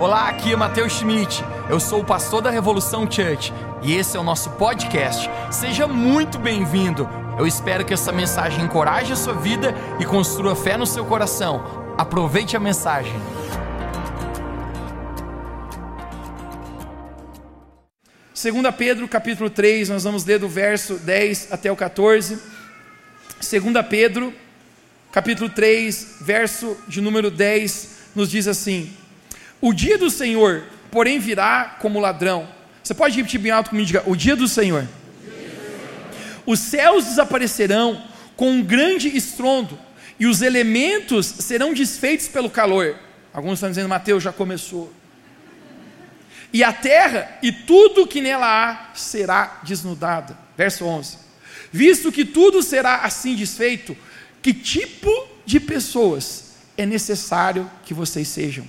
Olá, aqui é Matheus Schmidt. Eu sou o pastor da Revolução Church e esse é o nosso podcast. Seja muito bem-vindo. Eu espero que essa mensagem encoraje a sua vida e construa fé no seu coração. Aproveite a mensagem. Segunda Pedro, capítulo 3, nós vamos ler do verso 10 até o 14. Segunda Pedro, capítulo 3, verso de número 10, nos diz assim: o dia do Senhor, porém, virá como ladrão. Você pode repetir bem alto comigo? Diga, o dia do Senhor. Os céus desaparecerão com um grande estrondo, e os elementos serão desfeitos pelo calor. Alguns estão dizendo, Mateus já começou. E a terra e tudo que nela há será desnudada. Verso 11. Visto que tudo será assim desfeito, que tipo de pessoas é necessário que vocês sejam?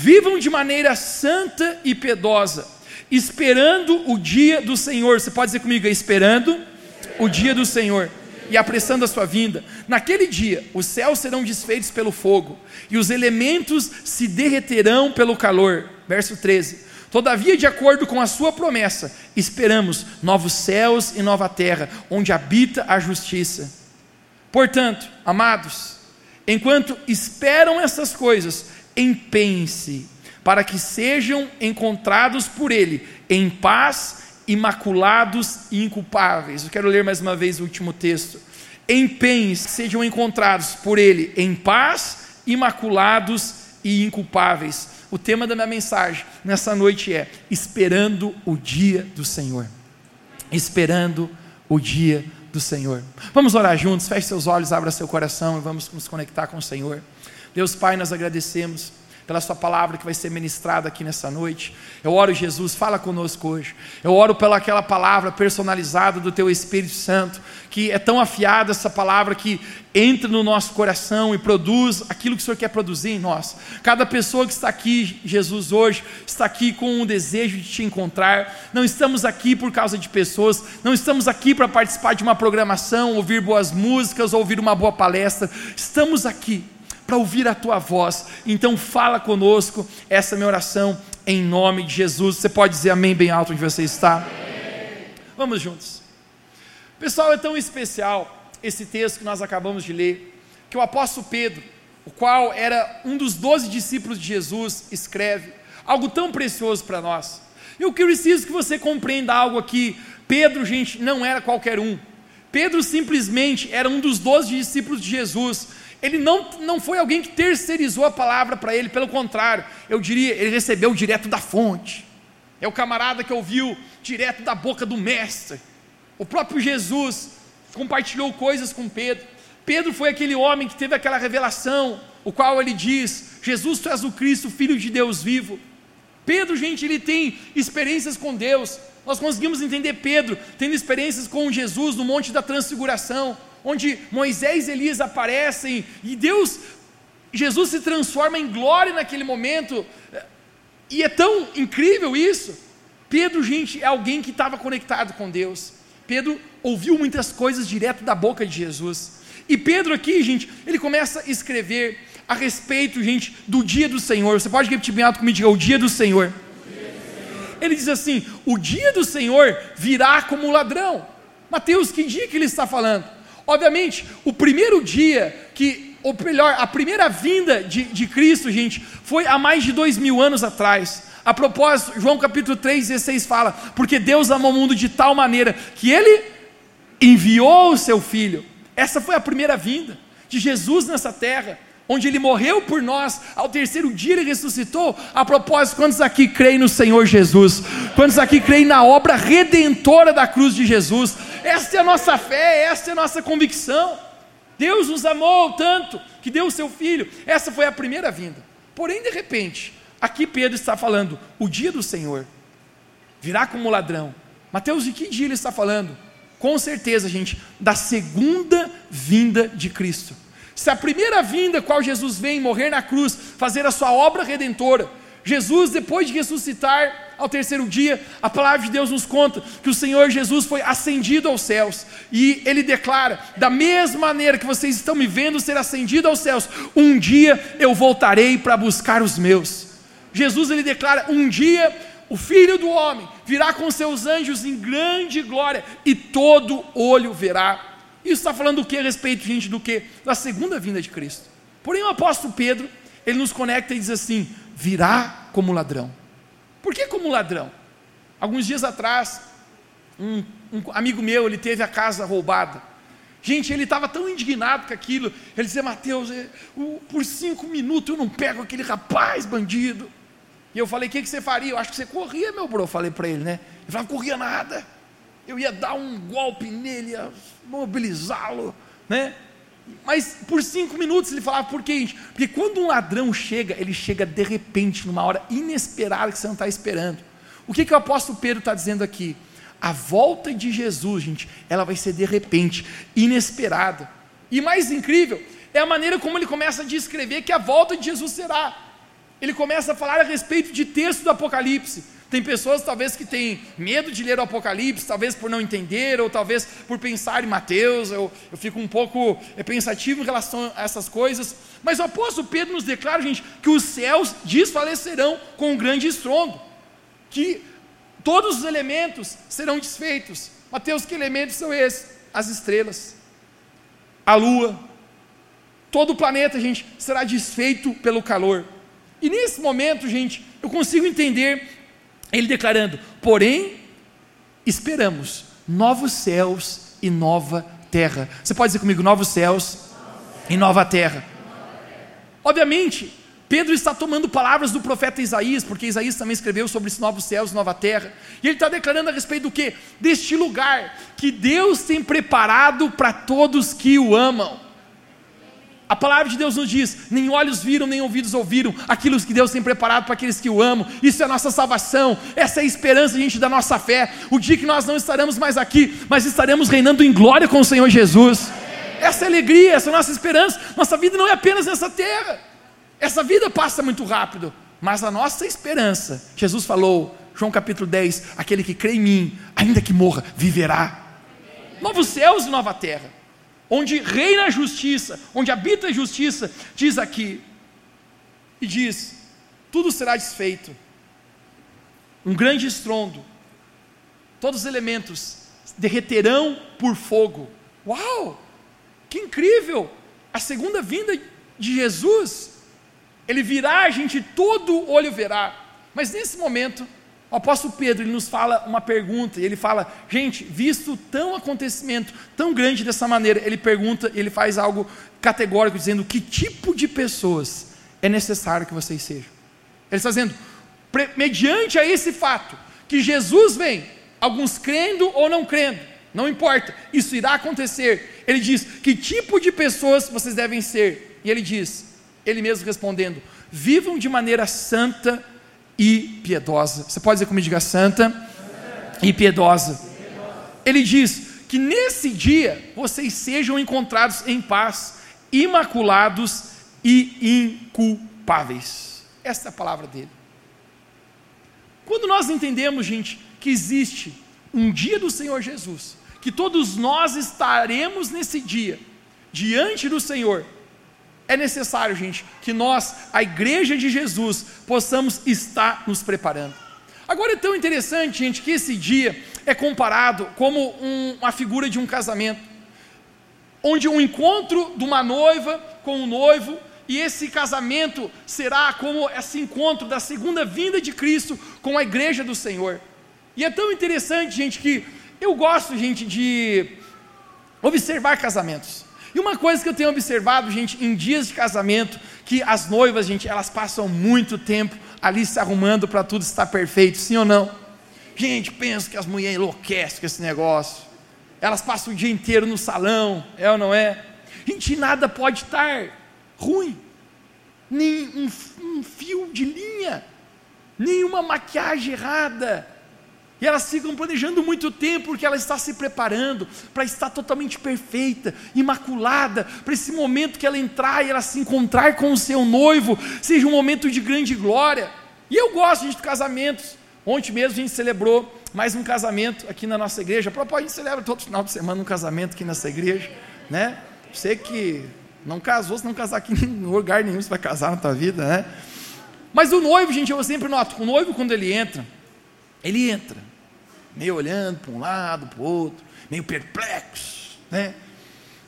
Vivam de maneira santa e piedosa, esperando o dia do Senhor. Você pode dizer comigo, esperando o dia do Senhor e apressando a sua vinda. Naquele dia, os céus serão desfeitos pelo fogo, e os elementos se derreterão pelo calor. Verso 13. Todavia, de acordo com a sua promessa, esperamos novos céus e nova terra, onde habita a justiça. Portanto, amados, enquanto esperam essas coisas, empenhe-se para que sejam encontrados por Ele em paz, imaculados e inculpáveis. Eu quero ler mais uma vez o último texto. Empenhe-se, sejam encontrados por Ele em paz, imaculados e inculpáveis. O tema da minha mensagem nessa noite é: esperando o dia do Senhor. Esperando o dia do Senhor. Vamos orar juntos, feche seus olhos, abra seu coração e vamos nos conectar com o Senhor. Deus Pai, nós agradecemos pela Sua palavra que vai ser ministrada aqui nessa noite. Eu oro, Jesus, fala conosco hoje. Eu oro pela aquela palavra personalizada do Teu Espírito Santo, que é tão afiada essa palavra que entra no nosso coração e produz aquilo que o Senhor quer produzir em nós. Cada pessoa que está aqui, Jesus, hoje, está aqui com um desejo de te encontrar. Não estamos aqui por causa de pessoas, não estamos aqui para participar de uma programação, ouvir boas músicas, ouvir uma boa palestra. Estamos aqui para ouvir a tua voz. Então fala conosco, essa é minha oração em nome de Jesus. Você pode dizer amém bem alto onde você está? Amém. Vamos juntos. Pessoal, é tão especial esse texto que nós acabamos de ler, que o apóstolo Pedro, o qual era um dos doze discípulos de Jesus, escreve algo tão precioso para nós. Eu preciso que você compreenda algo aqui. Pedro, gente, não era qualquer um. Pedro simplesmente era um dos doze discípulos de Jesus ele não, não foi alguém que terceirizou a palavra para ele, pelo contrário, eu diria, ele recebeu direto da fonte. É o camarada que ouviu direto da boca do mestre. O próprio Jesus compartilhou coisas com Pedro. Pedro foi aquele homem que teve aquela revelação, o qual ele diz: Jesus, tu és o Cristo, filho de Deus vivo. Pedro, gente, ele tem experiências com Deus. Nós conseguimos entender Pedro tendo experiências com Jesus no Monte da Transfiguração onde Moisés e Elias aparecem e Deus, Jesus se transforma em glória naquele momento, e é tão incrível isso. Pedro, gente, é alguém que estava conectado com Deus. Pedro ouviu muitas coisas direto da boca de Jesus. E Pedro aqui, gente, ele começa a escrever a respeito, gente, do dia do Senhor. Você pode repetir bem alto comigo, diga, o dia do Senhor. Ele diz assim: o dia do Senhor virá como ladrão. Mateus, que dia que ele está falando? Obviamente, o primeiro dia que, ou melhor, a primeira vinda de, de Cristo, gente, foi há mais de dois mil anos atrás. A propósito, João capítulo 3, 16 fala: Porque Deus amou o mundo de tal maneira que Ele enviou o seu Filho. Essa foi a primeira vinda de Jesus nessa terra onde ele morreu por nós, ao terceiro dia ele ressuscitou. A propósito, quantos aqui creem no Senhor Jesus? Quantos aqui creem na obra redentora da cruz de Jesus? Esta é a nossa fé, esta é a nossa convicção. Deus nos amou tanto que deu o seu filho. Essa foi a primeira vinda. Porém, de repente, aqui Pedro está falando: o dia do Senhor virá como ladrão. Mateus, de que dia ele está falando? Com certeza, gente, da segunda vinda de Cristo. Se a primeira vinda, qual Jesus vem morrer na cruz, fazer a sua obra redentora, Jesus, depois de ressuscitar ao terceiro dia, a palavra de Deus nos conta que o Senhor Jesus foi ascendido aos céus, e ele declara: da mesma maneira que vocês estão me vendo ser ascendido aos céus, um dia eu voltarei para buscar os meus. Jesus ele declara: um dia o filho do homem virá com seus anjos em grande glória e todo olho verá. Isso está falando do que a respeito, gente, do que? Da segunda vinda de Cristo. Porém, o apóstolo Pedro, ele nos conecta e diz assim: virá como ladrão. Por que como ladrão? Alguns dias atrás, um, um amigo meu, ele teve a casa roubada. Gente, ele estava tão indignado com aquilo. Ele dizia, Mateus, é, por cinco minutos eu não pego aquele rapaz bandido. E eu falei, o que, que você faria? Eu acho que você corria, meu bro. Falei para ele, né? Ele falou, não corria nada. Eu ia dar um golpe nele, ia mobilizá-lo, né? Mas por cinco minutos ele falava, por quê? Porque quando um ladrão chega, ele chega de repente, numa hora inesperada que você não está esperando. O que, que o apóstolo Pedro está dizendo aqui? A volta de Jesus, gente, ela vai ser de repente, inesperada. E mais incrível é a maneira como ele começa a descrever que a volta de Jesus será. Ele começa a falar a respeito de texto do Apocalipse. Tem pessoas talvez que têm medo de ler o Apocalipse, talvez por não entender, ou talvez por pensar em Mateus. Eu, eu fico um pouco é, pensativo em relação a essas coisas. Mas o apóstolo Pedro nos declara, gente, que os céus desfalecerão com um grande estrondo. Que todos os elementos serão desfeitos. Mateus, que elementos são esses? As estrelas, a lua, todo o planeta, gente, será desfeito pelo calor. E nesse momento, gente, eu consigo entender ele declarando: porém, esperamos novos céus e nova terra. Você pode dizer comigo: novos céus e nova terra. Obviamente, Pedro está tomando palavras do profeta Isaías, porque Isaías também escreveu sobre esses novos céus e nova terra, e ele está declarando a respeito do que? Deste lugar que Deus tem preparado para todos que o amam. A palavra de Deus nos diz: nem olhos viram, nem ouvidos ouviram aquilo que Deus tem preparado para aqueles que o amam. Isso é a nossa salvação, essa é a esperança, gente, da nossa fé. O dia que nós não estaremos mais aqui, mas estaremos reinando em glória com o Senhor Jesus. Essa é a alegria, essa é a nossa esperança. Nossa vida não é apenas nessa terra. Essa vida passa muito rápido, mas a nossa esperança, Jesus falou, João capítulo 10: aquele que crê em mim, ainda que morra, viverá. Novos céus e nova terra, onde reina a justiça, onde habita a justiça, diz aqui, e diz: tudo será desfeito, um grande estrondo, todos os elementos derreterão por fogo. Uau! Que incrível! A segunda vinda de Jesus ele virá, a gente todo olho verá. Mas nesse momento, o apóstolo Pedro ele nos fala uma pergunta, e ele fala, gente, visto tão acontecimento tão grande dessa maneira, ele pergunta, ele faz algo categórico, dizendo que tipo de pessoas é necessário que vocês sejam. Ele está dizendo, mediante a esse fato, que Jesus vem, alguns crendo ou não crendo, não importa, isso irá acontecer. Ele diz que tipo de pessoas vocês devem ser, e ele diz: ele mesmo respondendo: vivam de maneira santa e piedosa. Você pode dizer comigo, diga santa e piedosa. Ele diz que nesse dia vocês sejam encontrados em paz, imaculados e inculpáveis. Essa é a palavra dele. Quando nós entendemos, gente, que existe um dia do Senhor Jesus, que todos nós estaremos nesse dia diante do Senhor, é necessário, gente, que nós, a igreja de Jesus, possamos estar nos preparando. Agora é tão interessante, gente, que esse dia é comparado como um, uma figura de um casamento, onde um encontro de uma noiva com um noivo, e esse casamento será como esse encontro da segunda vinda de Cristo com a igreja do Senhor. E é tão interessante, gente, que eu gosto, gente, de observar casamentos. E uma coisa que eu tenho observado, gente, em dias de casamento, que as noivas, gente, elas passam muito tempo ali se arrumando para tudo estar perfeito, sim ou não? Gente, penso que as mulheres enlouquecem com esse negócio. Elas passam o dia inteiro no salão, é ou não é? Gente, nada pode estar ruim. Nem um, um fio de linha, nenhuma maquiagem errada, e elas ficam planejando muito tempo, porque ela está se preparando para estar totalmente perfeita, imaculada, para esse momento que ela entrar e ela se encontrar com o seu noivo, seja um momento de grande glória. E eu gosto gente, de casamentos. Ontem mesmo a gente celebrou mais um casamento aqui na nossa igreja. A a gente celebra todo final de semana um casamento aqui nessa igreja, né? Você que não casou, se não casar aqui em lugar nenhum, você vai casar na tua vida, né? Mas o noivo, gente, eu sempre noto, o noivo quando ele entra, ele entra, meio olhando para um lado, para o outro, meio perplexo, né?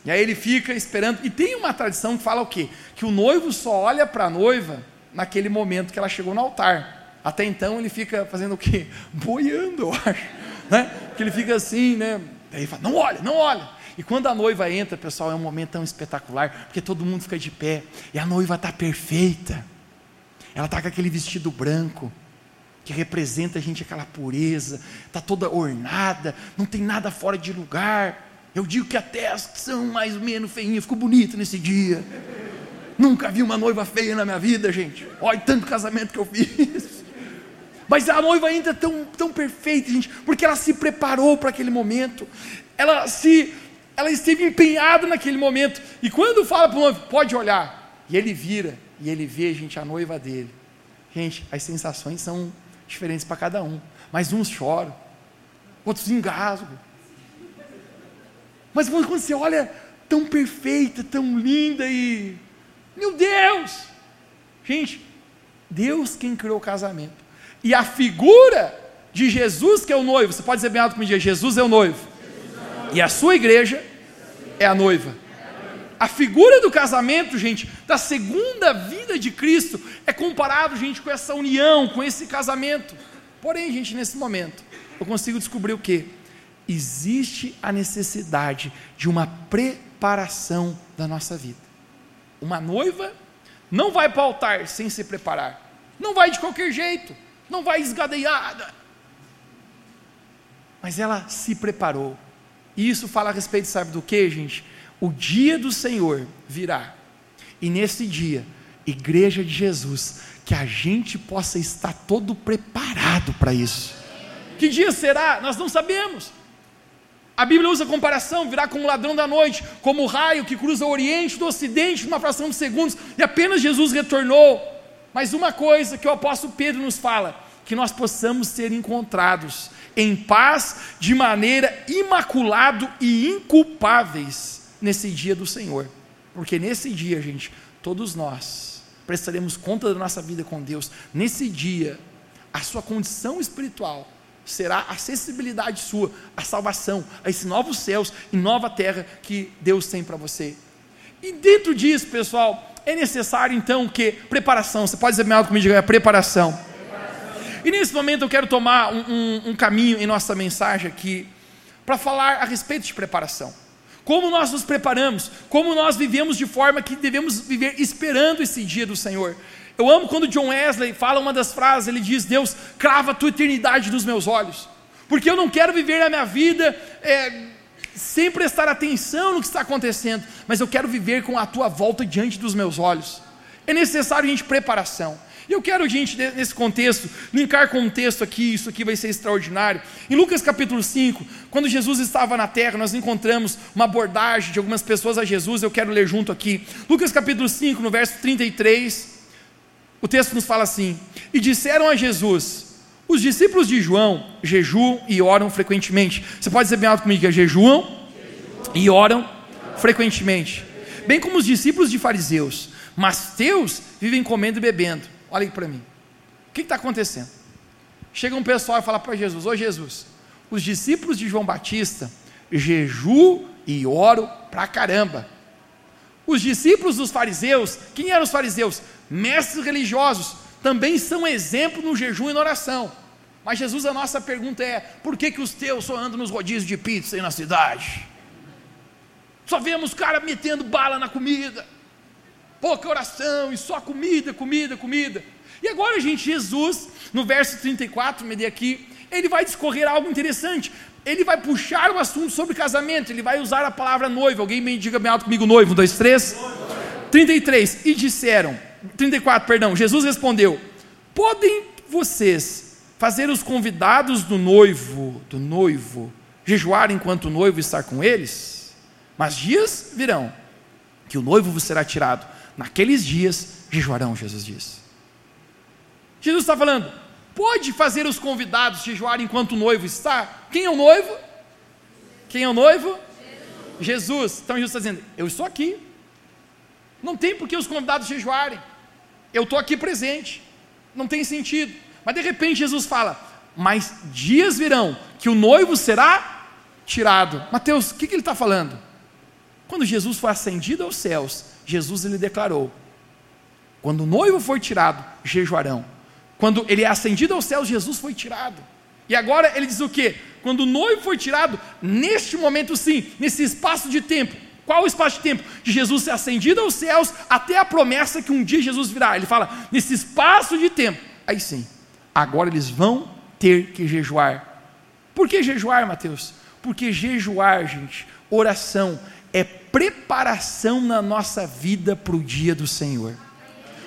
E aí ele fica esperando. E tem uma tradição que fala o quê? Que o noivo só olha para a noiva naquele momento que ela chegou no altar. Até então ele fica fazendo o quê? Boiando, eu acho. Né? Que ele fica assim, né? Aí ele fala, não olha, não olha. E quando a noiva entra, pessoal, é um momento tão espetacular, porque todo mundo fica de pé, e a noiva está perfeita. Ela está com aquele vestido branco, que representa a gente aquela pureza, está toda ornada, não tem nada fora de lugar. Eu digo que até as que são mais ou menos feinhas, ficou bonito nesse dia. Nunca vi uma noiva feia na minha vida, gente. Olha tanto casamento que eu fiz. Mas a noiva entra tão, tão perfeita, gente, porque ela se preparou para aquele momento. Ela se ela esteve empenhada naquele momento. E quando fala para o noivo, pode olhar, e ele vira, e ele vê, gente, a noiva dele. Gente, as sensações são diferentes para cada um. Mas uns choram, outros engasgam. Mas quando você olha tão perfeita, tão linda e. Meu Deus! Gente, Deus quem criou o casamento. E a figura de Jesus, que é o noivo, você pode dizer bem alto comigo, Jesus é o noivo. E a sua igreja é a noiva. A figura do casamento, gente, da segunda vida de Cristo, é comparado, gente, com essa união, com esse casamento. Porém, gente, nesse momento, eu consigo descobrir o que? Existe a necessidade de uma preparação da nossa vida. Uma noiva não vai para o altar sem se preparar, não vai de qualquer jeito, não vai esgadeiada, mas ela se preparou. E isso fala a respeito, sabe do que, gente? O dia do Senhor virá, e nesse dia, Igreja de Jesus, que a gente possa estar todo preparado para isso. Que dia será? Nós não sabemos. A Bíblia usa a comparação, virá como ladrão da noite, como o raio que cruza o oriente do ocidente numa fração de segundos, e apenas Jesus retornou. Mas uma coisa que o apóstolo Pedro nos fala, que nós possamos ser encontrados em paz, de maneira imaculado e inculpáveis nesse dia do Senhor. Porque nesse dia, gente, todos nós prestaremos conta da nossa vida com Deus. Nesse dia, a sua condição espiritual será a acessibilidade sua, a salvação, a esses novos céus e nova terra que Deus tem para você. E dentro disso, pessoal, é necessário então que preparação. Você pode dizer melhor comigo, diga, é preparação. preparação. E nesse momento eu quero tomar um, um, um caminho em nossa mensagem aqui para falar a respeito de preparação. Como nós nos preparamos, como nós vivemos de forma que devemos viver esperando esse dia do Senhor. Eu amo quando John Wesley fala uma das frases, ele diz: Deus, crava a tua eternidade nos meus olhos, porque eu não quero viver a minha vida é, sem prestar atenção no que está acontecendo, mas eu quero viver com a tua volta diante dos meus olhos. É necessário, gente, preparação. E eu quero, gente, nesse contexto, linkar com um texto aqui, isso aqui vai ser extraordinário. Em Lucas capítulo 5, quando Jesus estava na terra, nós encontramos uma abordagem de algumas pessoas a Jesus, eu quero ler junto aqui. Lucas capítulo 5, no verso 33, o texto nos fala assim: E disseram a Jesus: Os discípulos de João jejuam e oram frequentemente. Você pode dizer bem alto comigo que é jejuam, jejuam. e oram frequentemente. Bem como os discípulos de fariseus. Mas teus vivem comendo e bebendo. Olha aí para mim. O que está acontecendo? Chega um pessoal e fala para Jesus: Ô Jesus, os discípulos de João Batista jejuam e oram pra caramba. Os discípulos dos fariseus, quem eram os fariseus? mestres religiosos, também são exemplo no jejum e na oração. Mas Jesus, a nossa pergunta é: por que, que os teus só andam nos rodízios de pizza aí na cidade? Só vemos cara metendo bala na comida, pouca oração e só comida, comida, comida. E agora, gente, Jesus, no verso 34, me dê aqui, ele vai discorrer algo interessante. Ele vai puxar o assunto sobre casamento, ele vai usar a palavra noivo. Alguém me diga bem alto comigo, noivo, um, dois, três. 33, e disseram 34, perdão. Jesus respondeu: Podem vocês fazer os convidados do noivo, do noivo, jejuar enquanto o noivo está com eles? Mas dias virão que o noivo vos será tirado. Naqueles dias jejuarão, Jesus diz. Jesus está falando: pode fazer os convidados jejuar enquanto o noivo está? Quem é o noivo? Quem é o noivo? Jesus. Jesus. Então Jesus está dizendo: eu estou aqui. Não tem por que os convidados jejuarem. Eu estou aqui presente. Não tem sentido. Mas de repente Jesus fala: Mas dias virão que o noivo será tirado. Mateus, o que, que ele está falando? Quando Jesus foi ascendido aos céus, Jesus ele declarou: Quando o noivo for tirado, jejuarão. Quando ele é ascendido aos céus, Jesus foi tirado. E agora ele diz o que? Quando o noivo foi tirado, neste momento sim, nesse espaço de tempo, qual o espaço de tempo? De Jesus ser ascendido aos céus até a promessa que um dia Jesus virá. Ele fala, nesse espaço de tempo, aí sim, agora eles vão ter que jejuar. Por que jejuar, Mateus? Porque jejuar, gente, oração, preparação na nossa vida para o dia do Senhor.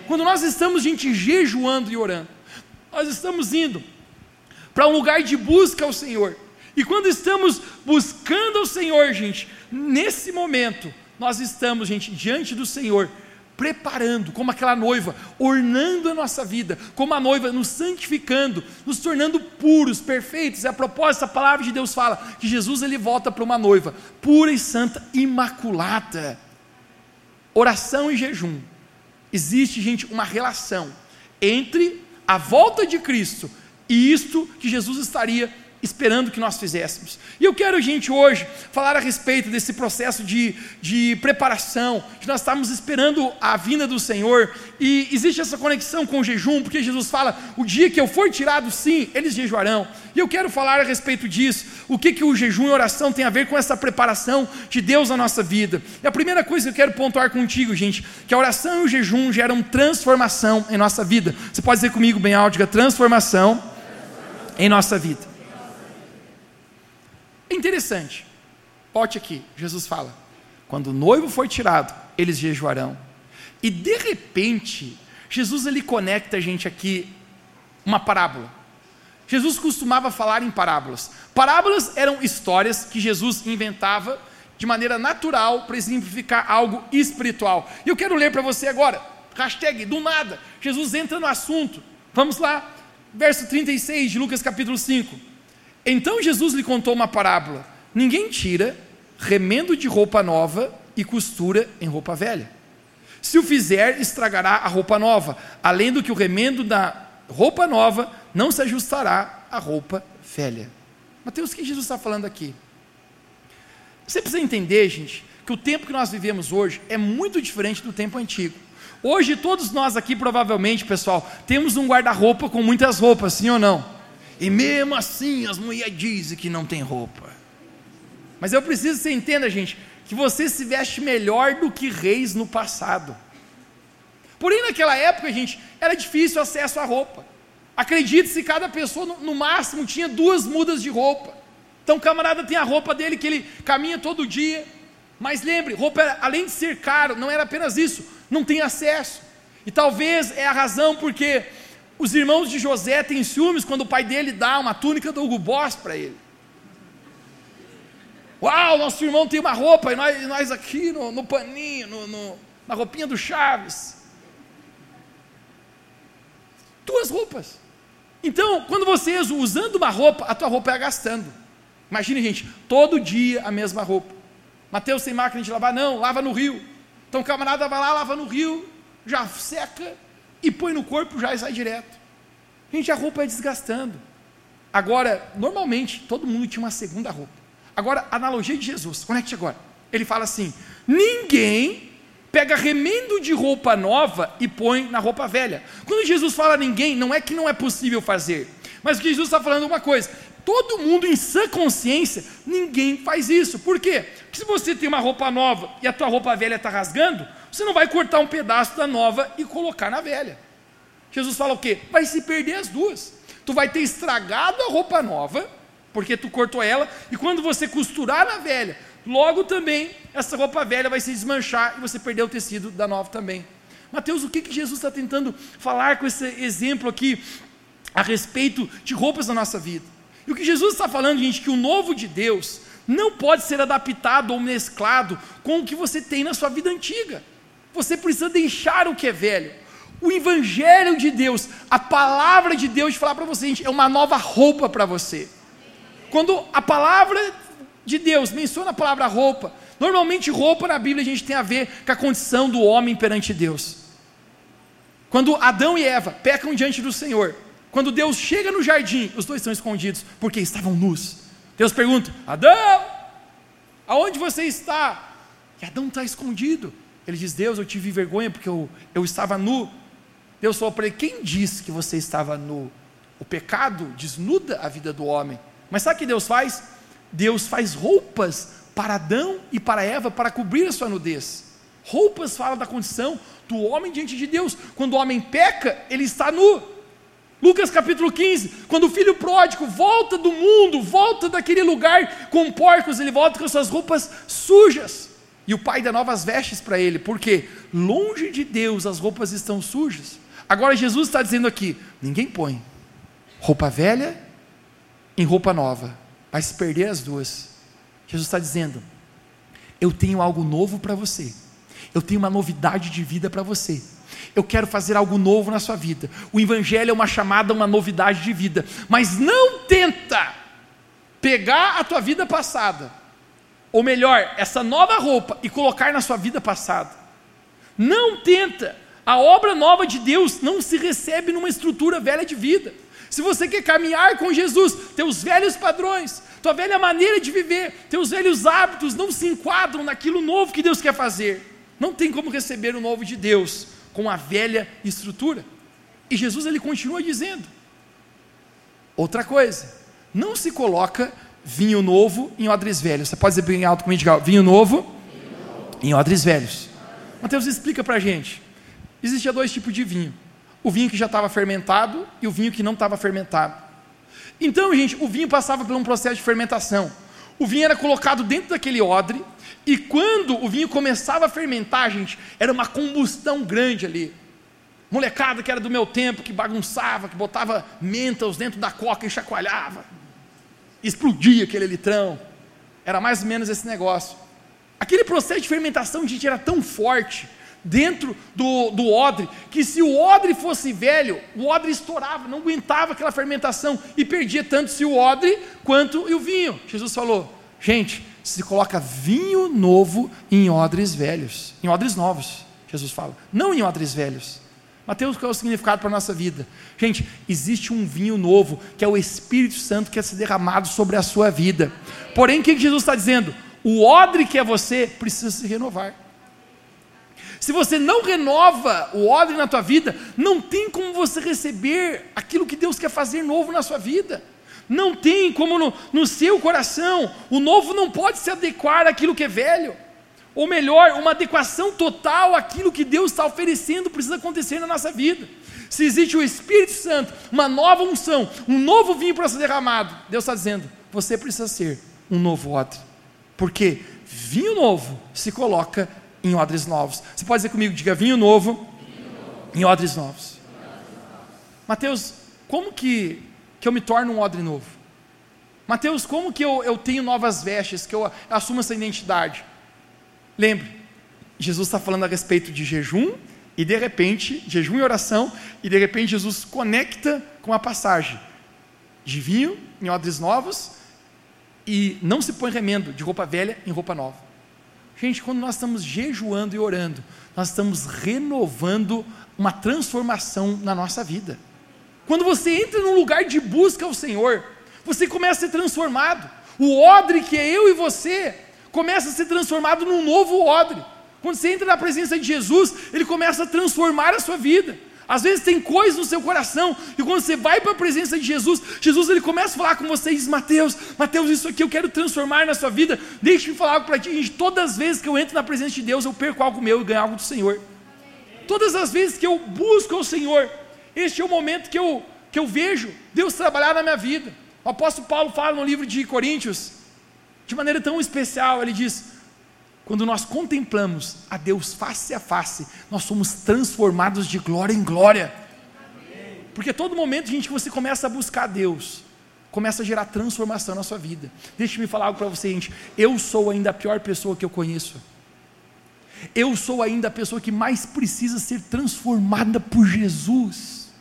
Quando nós estamos, gente, jejuando e orando, nós estamos indo para um lugar de busca ao Senhor. E quando estamos buscando ao Senhor, gente, nesse momento, nós estamos, gente, diante do Senhor, preparando, como aquela noiva, ornando a nossa vida, como a noiva nos santificando, nos tornando puros, perfeitos. E a propósito, a palavra de Deus fala que Jesus ele volta para uma noiva pura e santa, imaculada. Oração e jejum. Existe, gente, uma relação entre a volta de Cristo e isto que Jesus estaria esperando que nós fizéssemos. E eu quero, gente, hoje falar a respeito desse processo de, de preparação, de nós estamos esperando a vinda do Senhor, e existe essa conexão com o jejum, porque Jesus fala: o dia que eu for tirado, sim, eles jejuarão. E eu quero falar a respeito disso, o que, que o jejum e oração tem a ver com essa preparação de Deus na nossa vida. E a primeira coisa que eu quero pontuar contigo, gente, que a oração e o jejum geram transformação em nossa vida. Você pode dizer comigo bem alto, diga transformação em nossa vida. É interessante. Volte aqui, Jesus fala: quando o noivo for tirado, eles jejuarão. E de repente, Jesus ele conecta a gente aqui uma parábola. Jesus costumava falar em parábolas. Parábolas eram histórias que Jesus inventava de maneira natural para exemplificar algo espiritual. E eu quero ler para você agora. Hashtag do nada. Jesus entra no assunto. Vamos lá. Verso 36 de Lucas capítulo 5. Então Jesus lhe contou uma parábola: Ninguém tira remendo de roupa nova e costura em roupa velha. Se o fizer, estragará a roupa nova, além do que o remendo da roupa nova não se ajustará à roupa velha. Mateus, o que Jesus está falando aqui? Você precisa entender, gente, que o tempo que nós vivemos hoje é muito diferente do tempo antigo. Hoje, todos nós aqui, provavelmente, pessoal, temos um guarda-roupa com muitas roupas, sim ou não? E mesmo assim, as mulheres dizem que não tem roupa. Mas eu preciso que você entenda, gente, que você se veste melhor do que reis no passado. Porém, naquela época, gente, era difícil acesso à roupa. Acredite-se, cada pessoa, no, no, máximo, tinha duas mudas de roupa. Então, o camarada tem a roupa dele que ele caminha todo dia. Mas lembre, roupa, além de ser caro, não era apenas isso, não tem acesso. E talvez é a razão porque os irmãos de José têm ciúmes quando o pai dele dá uma túnica do Hugo Boss para ele. Uau, nosso irmão tem uma roupa e nós, nós aqui no, no paninho, no, no, na roupinha do Chaves. Duas roupas. Então, quando você usando uma roupa, a tua roupa é gastando. Imagine, gente, todo dia a mesma roupa. Mateus tem máquina de lavar? Não, lava no rio. Então o camarada vai lá, lava no rio, já seca, e põe no corpo já e sai direto. Gente, a roupa é desgastando. Agora, normalmente, todo mundo tinha uma segunda roupa. Agora, analogia de Jesus, conecte agora. Ele fala assim: ninguém pega remendo de roupa nova e põe na roupa velha. Quando Jesus fala ninguém, não é que não é possível fazer, mas que Jesus está falando é uma coisa: todo mundo em sã consciência, ninguém faz isso. Por quê? Porque se você tem uma roupa nova e a tua roupa velha está rasgando, você não vai cortar um pedaço da nova e colocar na velha. Jesus fala o quê? Vai se perder as duas. Tu vai ter estragado a roupa nova, porque tu cortou ela, e quando você costurar na velha, logo também essa roupa velha vai se desmanchar e você perdeu o tecido da nova também. Mateus, o que, que Jesus está tentando falar com esse exemplo aqui a respeito de roupas da nossa vida? E o que Jesus está falando, gente, que o novo de Deus não pode ser adaptado ou mesclado com o que você tem na sua vida antiga. Você precisa deixar o que é velho. O Evangelho de Deus, a palavra de Deus, falar para você, gente, é uma nova roupa para você. Quando a palavra de Deus menciona a palavra roupa, normalmente roupa na Bíblia a gente tem a ver com a condição do homem perante Deus. Quando Adão e Eva pecam diante do Senhor, quando Deus chega no jardim, os dois estão escondidos, porque estavam nus. Deus pergunta: Adão, aonde você está? E Adão está escondido. Ele diz: Deus, eu tive vergonha porque eu, eu estava nu. Deus falou para ele: Quem disse que você estava nu? O pecado desnuda a vida do homem. Mas sabe o que Deus faz? Deus faz roupas para Adão e para Eva para cobrir a sua nudez. Roupas falam da condição do homem diante de Deus. Quando o homem peca, ele está nu. Lucas capítulo 15, quando o filho pródigo volta do mundo, volta daquele lugar com porcos, ele volta com suas roupas sujas. E o pai dá novas vestes para ele, porque longe de Deus as roupas estão sujas. Agora Jesus está dizendo aqui: ninguém põe roupa velha em roupa nova, vai se perder as duas. Jesus está dizendo: eu tenho algo novo para você, eu tenho uma novidade de vida para você. Eu quero fazer algo novo na sua vida. O Evangelho é uma chamada, uma novidade de vida. Mas não tenta pegar a tua vida passada, ou melhor, essa nova roupa, e colocar na sua vida passada. Não tenta. A obra nova de Deus não se recebe numa estrutura velha de vida. Se você quer caminhar com Jesus, teus velhos padrões, tua velha maneira de viver, teus velhos hábitos não se enquadram naquilo novo que Deus quer fazer. Não tem como receber o novo de Deus com a velha estrutura. E Jesus ele continua dizendo: outra coisa, não se coloca vinho novo em odres velhos. Você pode dizer bem alto comigo, vinho novo, vinho novo. em odres velhos. Mateus explica para a gente. Existia dois tipos de vinho: o vinho que já estava fermentado e o vinho que não estava fermentado. Então, gente, o vinho passava por um processo de fermentação. O vinho era colocado dentro daquele odre, e quando o vinho começava a fermentar, gente, era uma combustão grande ali. Molecada que era do meu tempo, que bagunçava, que botava mentos dentro da coca e chacoalhava. Explodia aquele litrão. Era mais ou menos esse negócio. Aquele processo de fermentação, gente, era tão forte dentro do, do odre, que se o odre fosse velho, o odre estourava, não aguentava aquela fermentação e perdia tanto se o odre quanto o vinho. Jesus falou: gente, se coloca vinho novo em odres velhos, em odres novos, Jesus fala, não em odres velhos. Mateus, qual é o significado para a nossa vida? Gente, existe um vinho novo, que é o Espírito Santo que é ser derramado sobre a sua vida. Porém, o que Jesus está dizendo? O odre que é você precisa se renovar. Se você não renova o odre na tua vida, não tem como você receber aquilo que Deus quer fazer novo na sua vida. Não tem como no, no seu coração. O novo não pode se adequar àquilo que é velho. Ou melhor, uma adequação total àquilo que Deus está oferecendo precisa acontecer na nossa vida. Se existe o Espírito Santo, uma nova unção, um novo vinho para ser derramado, Deus está dizendo: você precisa ser um novo odre. Porque vinho novo se coloca em odres novos. Você pode dizer comigo, diga vinho novo, vinho novo. em odres novos. Mateus, como que que eu me torno um odre novo? Mateus, como que eu, eu tenho novas vestes, que eu assumo essa identidade? Lembre, Jesus está falando a respeito de jejum, e de repente, jejum e oração, e de repente Jesus conecta com a passagem de vinho em odres novos, e não se põe remendo de roupa velha em roupa nova. Gente, quando nós estamos jejuando e orando, nós estamos renovando uma transformação na nossa vida. Quando você entra num lugar de busca ao Senhor, você começa a ser transformado. O odre que é eu e você começa a ser transformado num novo odre. Quando você entra na presença de Jesus, ele começa a transformar a sua vida. Às vezes tem coisas no seu coração, e quando você vai para a presença de Jesus, Jesus ele começa a falar com você e diz: Mateus, Mateus, isso aqui eu quero transformar na sua vida. Deixe-me falar algo para ti. Gente, todas as vezes que eu entro na presença de Deus, eu perco algo meu e ganho algo do Senhor. Todas as vezes que eu busco o Senhor, este é o momento que eu, que eu vejo Deus trabalhar na minha vida. O apóstolo Paulo fala no livro de Coríntios, de maneira tão especial, ele diz: quando nós contemplamos a Deus face a face, nós somos transformados de glória em glória. Porque todo momento, gente, que você começa a buscar Deus, começa a gerar transformação na sua vida. Deixe-me falar algo para você, gente. Eu sou ainda a pior pessoa que eu conheço. Eu sou ainda a pessoa que mais precisa ser transformada por Jesus.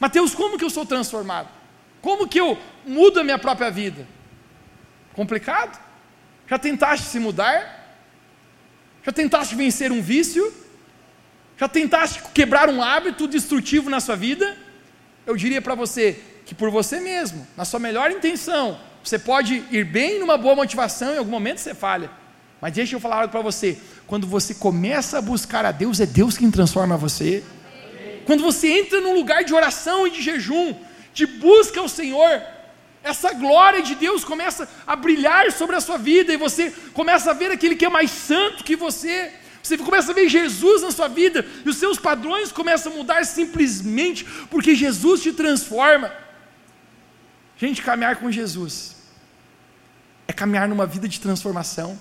Mateus, como que eu sou transformado? Como que eu mudo a minha própria vida? Complicado? Já tentaste se mudar? Já tentaste vencer um vício? Já tentaste quebrar um hábito destrutivo na sua vida? Eu diria para você que por você mesmo, na sua melhor intenção, você pode ir bem numa boa motivação, em algum momento você falha. Mas deixa eu falar algo para você: quando você começa a buscar a Deus, é Deus quem transforma você. Quando você entra num lugar de oração e de jejum, de busca ao Senhor, essa glória de Deus começa a brilhar sobre a sua vida e você começa a ver aquele que é mais santo que você. Você começa a ver Jesus na sua vida e os seus padrões começam a mudar simplesmente porque Jesus te transforma. Gente, caminhar com Jesus é caminhar numa vida de transformação.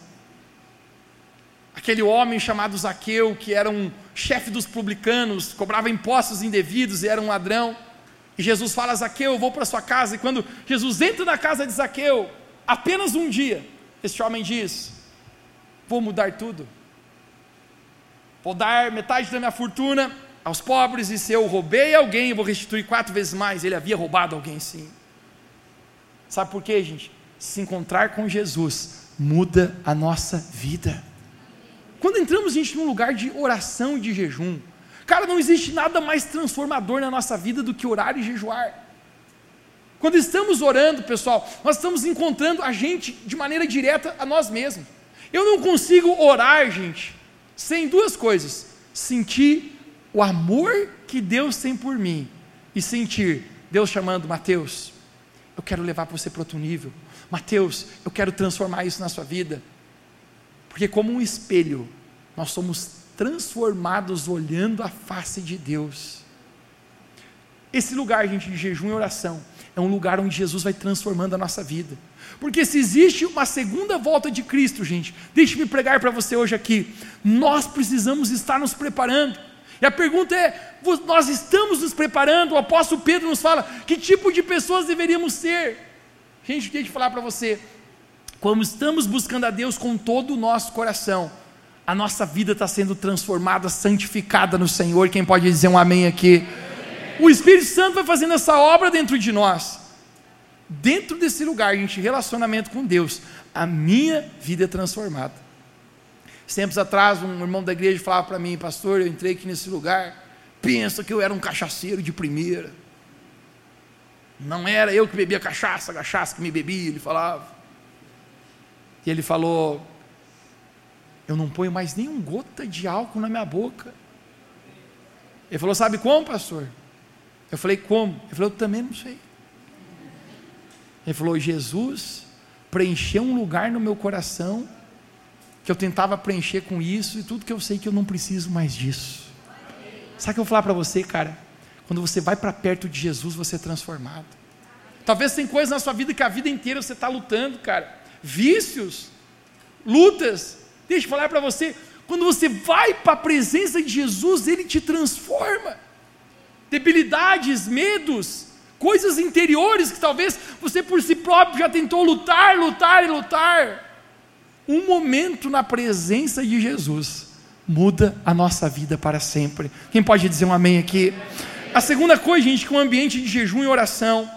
Aquele homem chamado Zaqueu, que era um chefe dos publicanos, cobrava impostos indevidos e era um ladrão. E Jesus fala: Zaqueu, eu vou para sua casa. E quando Jesus entra na casa de Zaqueu, apenas um dia, este homem diz: Vou mudar tudo. Vou dar metade da minha fortuna aos pobres, e se eu roubei alguém, eu vou restituir quatro vezes mais. Ele havia roubado alguém, sim. Sabe por quê, gente? Se encontrar com Jesus muda a nossa vida. Quando entramos, gente, num lugar de oração e de jejum, cara, não existe nada mais transformador na nossa vida do que orar e jejuar. Quando estamos orando, pessoal, nós estamos encontrando a gente de maneira direta a nós mesmos. Eu não consigo orar, gente, sem duas coisas: sentir o amor que Deus tem por mim e sentir Deus chamando Mateus, eu quero levar você para outro nível. Mateus, eu quero transformar isso na sua vida. Porque, como um espelho, nós somos transformados olhando a face de Deus. Esse lugar, gente, de jejum e oração, é um lugar onde Jesus vai transformando a nossa vida. Porque se existe uma segunda volta de Cristo, gente, deixe-me pregar para você hoje aqui. Nós precisamos estar nos preparando. E a pergunta é: nós estamos nos preparando? O apóstolo Pedro nos fala que tipo de pessoas deveríamos ser. Gente, eu falar para você. Quando estamos buscando a Deus com todo o nosso coração, a nossa vida está sendo transformada, santificada no Senhor. Quem pode dizer um amém aqui? O Espírito Santo vai fazendo essa obra dentro de nós. Dentro desse lugar, gente, relacionamento com Deus, a minha vida é transformada. Tempos atrás, um irmão da igreja falava para mim, pastor, eu entrei aqui nesse lugar, pensa que eu era um cachaceiro de primeira. Não era eu que bebia cachaça, cachaça que me bebia, ele falava. E ele falou: Eu não ponho mais nenhum gota de álcool na minha boca. Ele falou: Sabe como, pastor? Eu falei: Como? Ele falou: Eu também não sei. Ele falou: Jesus preencheu um lugar no meu coração que eu tentava preencher com isso e tudo que eu sei que eu não preciso mais disso. Sabe o que eu vou falar para você, cara? Quando você vai para perto de Jesus, você é transformado. Talvez tem coisas na sua vida que a vida inteira você está lutando, cara. Vícios, lutas. Deixa eu falar para você. Quando você vai para a presença de Jesus, Ele te transforma. Debilidades, medos, coisas interiores que talvez você por si próprio já tentou lutar, lutar e lutar. Um momento na presença de Jesus muda a nossa vida para sempre. Quem pode dizer um amém aqui? A segunda coisa, gente, que um ambiente de jejum e oração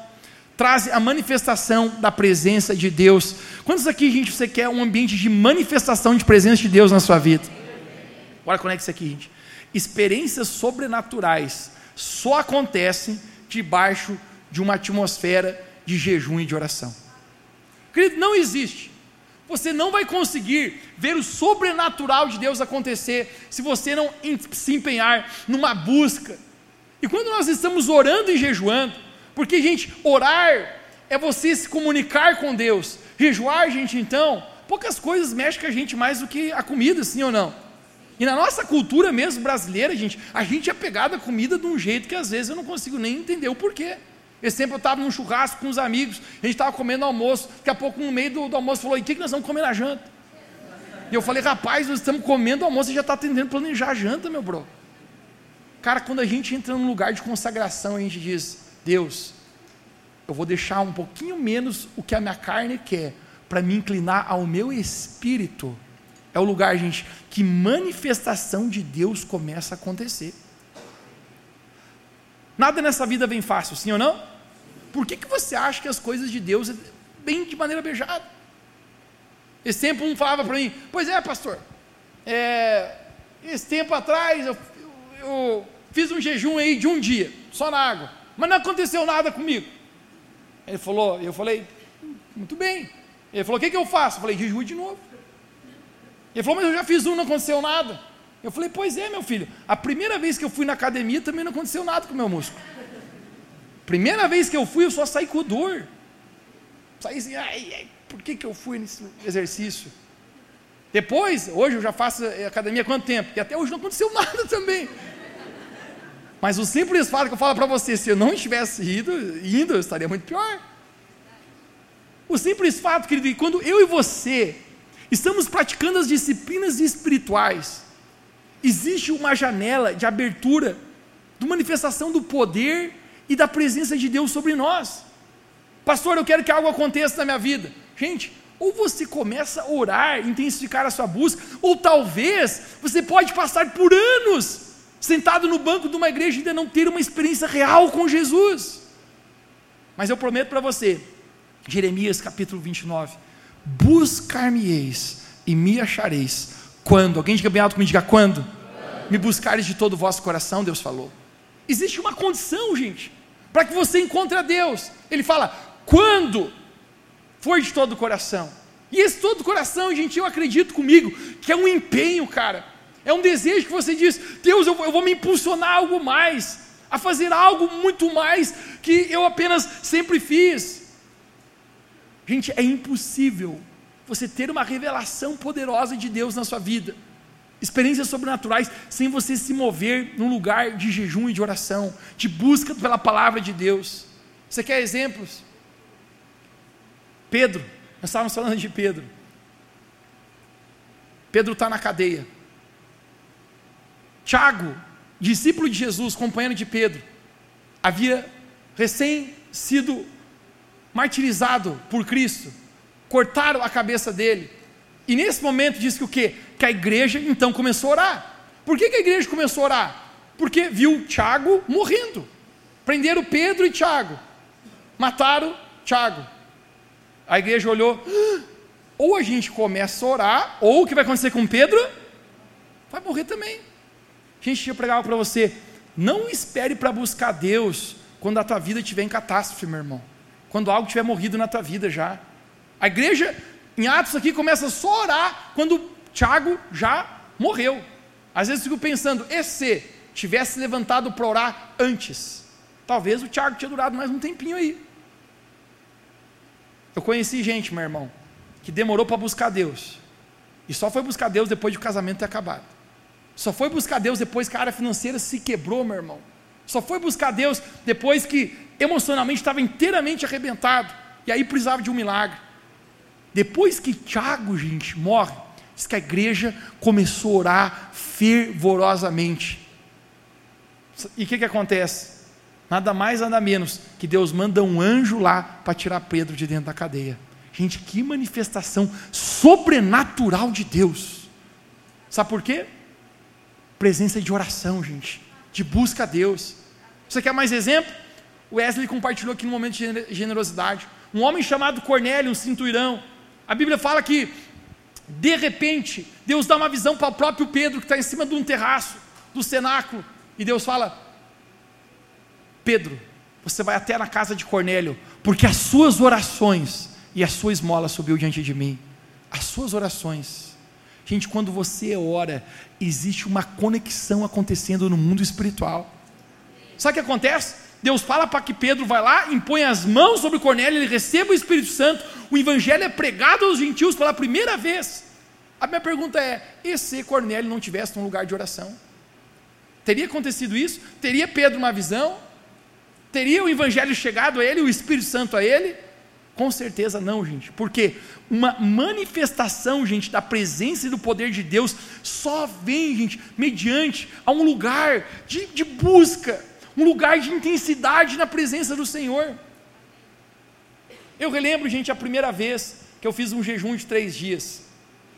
traz a manifestação da presença de Deus. Quantos aqui, gente, você quer um ambiente de manifestação de presença de Deus na sua vida? Olha, conecta isso aqui, gente. Experiências sobrenaturais só acontecem debaixo de uma atmosfera de jejum e de oração. Querido, não existe você não vai conseguir ver o sobrenatural de Deus acontecer se você não se empenhar numa busca. E quando nós estamos orando e jejuando, porque, gente, orar é você se comunicar com Deus. Jejuar, gente, então, poucas coisas mexem com a gente mais do que a comida, sim ou não? E na nossa cultura mesmo brasileira, gente, a gente é pegado a comida de um jeito que às vezes eu não consigo nem entender o porquê. Esse tempo eu estava num churrasco com os amigos, a gente estava comendo almoço, daqui a pouco no meio do, do almoço falou, e o que, que nós vamos comer na janta? E eu falei, rapaz, nós estamos comendo almoço e já está tentando planejar a janta, meu bro. Cara, quando a gente entra num lugar de consagração, a gente diz, Deus, eu vou deixar um pouquinho menos o que a minha carne quer, para me inclinar ao meu espírito. É o lugar, gente, que manifestação de Deus começa a acontecer. Nada nessa vida vem fácil, sim ou não? Por que, que você acha que as coisas de Deus vêm de maneira beijada? Esse tempo um falava para mim, pois é, pastor, é, esse tempo atrás eu, eu fiz um jejum aí de um dia, só na água, mas não aconteceu nada comigo. Ele falou, eu falei, muito bem. Ele falou, o que, que eu faço? Eu falei, jejum de novo. Ele falou, mas eu já fiz um, não aconteceu nada. Eu falei, pois é, meu filho. A primeira vez que eu fui na academia também não aconteceu nada com o meu músculo. Primeira vez que eu fui, eu só saí com dor. Saí assim, ai, ai, por que, que eu fui nesse exercício? Depois, hoje eu já faço academia há quanto tempo? E até hoje não aconteceu nada também. Mas o simples fato que eu falo para você, se eu não estivesse ido, indo, eu estaria muito pior. O simples fato, querido, que quando eu e você estamos praticando as disciplinas espirituais, existe uma janela de abertura, de manifestação do poder e da presença de Deus sobre nós. Pastor, eu quero que algo aconteça na minha vida. Gente, ou você começa a orar, intensificar a sua busca, ou talvez você pode passar por anos sentado no banco de uma igreja e ainda não ter uma experiência real com Jesus. Mas eu prometo para você, Jeremias capítulo 29, buscar-me-eis e me achareis, quando, alguém diga bem alto comigo, diga quando? Me buscares de todo o vosso coração, Deus falou. Existe uma condição, gente, para que você encontre a Deus. Ele fala, quando for de todo o coração. E esse todo o coração, gente, eu acredito comigo, que é um empenho, cara é um desejo que você diz: Deus, eu, vou me impulsionar a algo mais, a fazer algo muito mais que eu apenas sempre fiz. Gente, é impossível você ter uma revelação poderosa de Deus na sua vida, experiências sobrenaturais, sem você se mover num lugar de jejum e de oração, de busca pela palavra de Deus. Você quer exemplos? Pedro, nós estávamos falando de Pedro. Pedro está na cadeia. Tiago, discípulo de Jesus, companheiro de Pedro, havia recém sido martirizado por Cristo, cortaram a cabeça dele, e nesse momento diz que o quê? Que a igreja então começou a orar. Por que, que a igreja começou a orar? Porque viu Tiago morrendo. Prenderam Pedro e Tiago. Mataram Tiago. A igreja olhou, ah, ou a gente começa a orar, ou o que vai acontecer com Pedro? Vai morrer também. Gente, eu pregava para você, não espere para buscar Deus quando a tua vida estiver em catástrofe, meu irmão. Quando algo tiver morrido na tua vida já. A igreja, em Atos aqui, começa só a orar quando Tiago já morreu. Às vezes eu fico pensando, e se tivesse levantado para orar antes? Talvez o Tiago tinha durado mais um tempinho aí. Eu conheci gente, meu irmão, que demorou para buscar Deus. E só foi buscar Deus depois de o casamento ter acabado. Só foi buscar Deus depois que a área financeira se quebrou, meu irmão. Só foi buscar Deus depois que emocionalmente estava inteiramente arrebentado. E aí precisava de um milagre. Depois que Tiago, gente, morre, diz que a igreja começou a orar fervorosamente. E o que, que acontece? Nada mais, nada menos que Deus manda um anjo lá para tirar Pedro de dentro da cadeia. Gente, que manifestação sobrenatural de Deus. Sabe por quê? Presença de oração, gente, de busca a Deus. Você quer mais exemplo? O Wesley compartilhou aqui no momento de generosidade. Um homem chamado Cornélio, um cinturão. A Bíblia fala que, de repente, Deus dá uma visão para o próprio Pedro, que está em cima de um terraço, do cenáculo. E Deus fala: Pedro, você vai até na casa de Cornélio, porque as suas orações e a sua esmola subiu diante de mim. As suas orações Gente, quando você ora, existe uma conexão acontecendo no mundo espiritual. Sabe o que acontece? Deus fala para que Pedro vai lá, impõe as mãos sobre Cornélio, ele receba o Espírito Santo, o Evangelho é pregado aos gentios pela primeira vez. A minha pergunta é: e se Cornélio não tivesse um lugar de oração? Teria acontecido isso? Teria Pedro uma visão? Teria o Evangelho chegado a ele, o Espírito Santo a ele? Com certeza não, gente. Porque uma manifestação, gente, da presença e do poder de Deus só vem, gente, mediante a um lugar de, de busca, um lugar de intensidade na presença do Senhor. Eu relembro, gente, a primeira vez que eu fiz um jejum de três dias.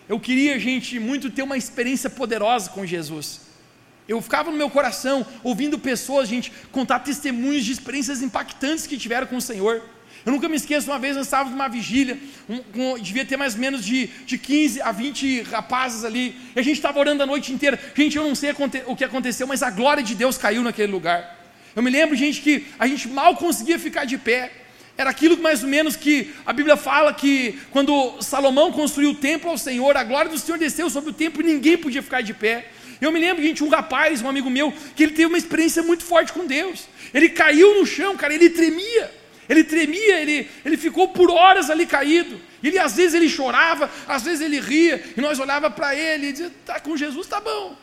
Eu queria, gente, muito ter uma experiência poderosa com Jesus. Eu ficava no meu coração ouvindo pessoas, gente, contar testemunhos de experiências impactantes que tiveram com o Senhor. Eu nunca me esqueço, uma vez nós estávamos numa vigília, um, um, devia ter mais ou menos de, de 15 a 20 rapazes ali, e a gente estava orando a noite inteira. Gente, eu não sei o que aconteceu, mas a glória de Deus caiu naquele lugar. Eu me lembro, gente, que a gente mal conseguia ficar de pé. Era aquilo mais ou menos que a Bíblia fala que quando Salomão construiu o templo ao Senhor, a glória do Senhor desceu sobre o templo e ninguém podia ficar de pé. Eu me lembro, gente, um rapaz, um amigo meu, que ele teve uma experiência muito forte com Deus. Ele caiu no chão, cara, ele tremia. Ele tremia, ele, ele ficou por horas ali caído. Ele às vezes ele chorava, às vezes ele ria, e nós olhava para ele e dizia: "Tá com Jesus, tá bom".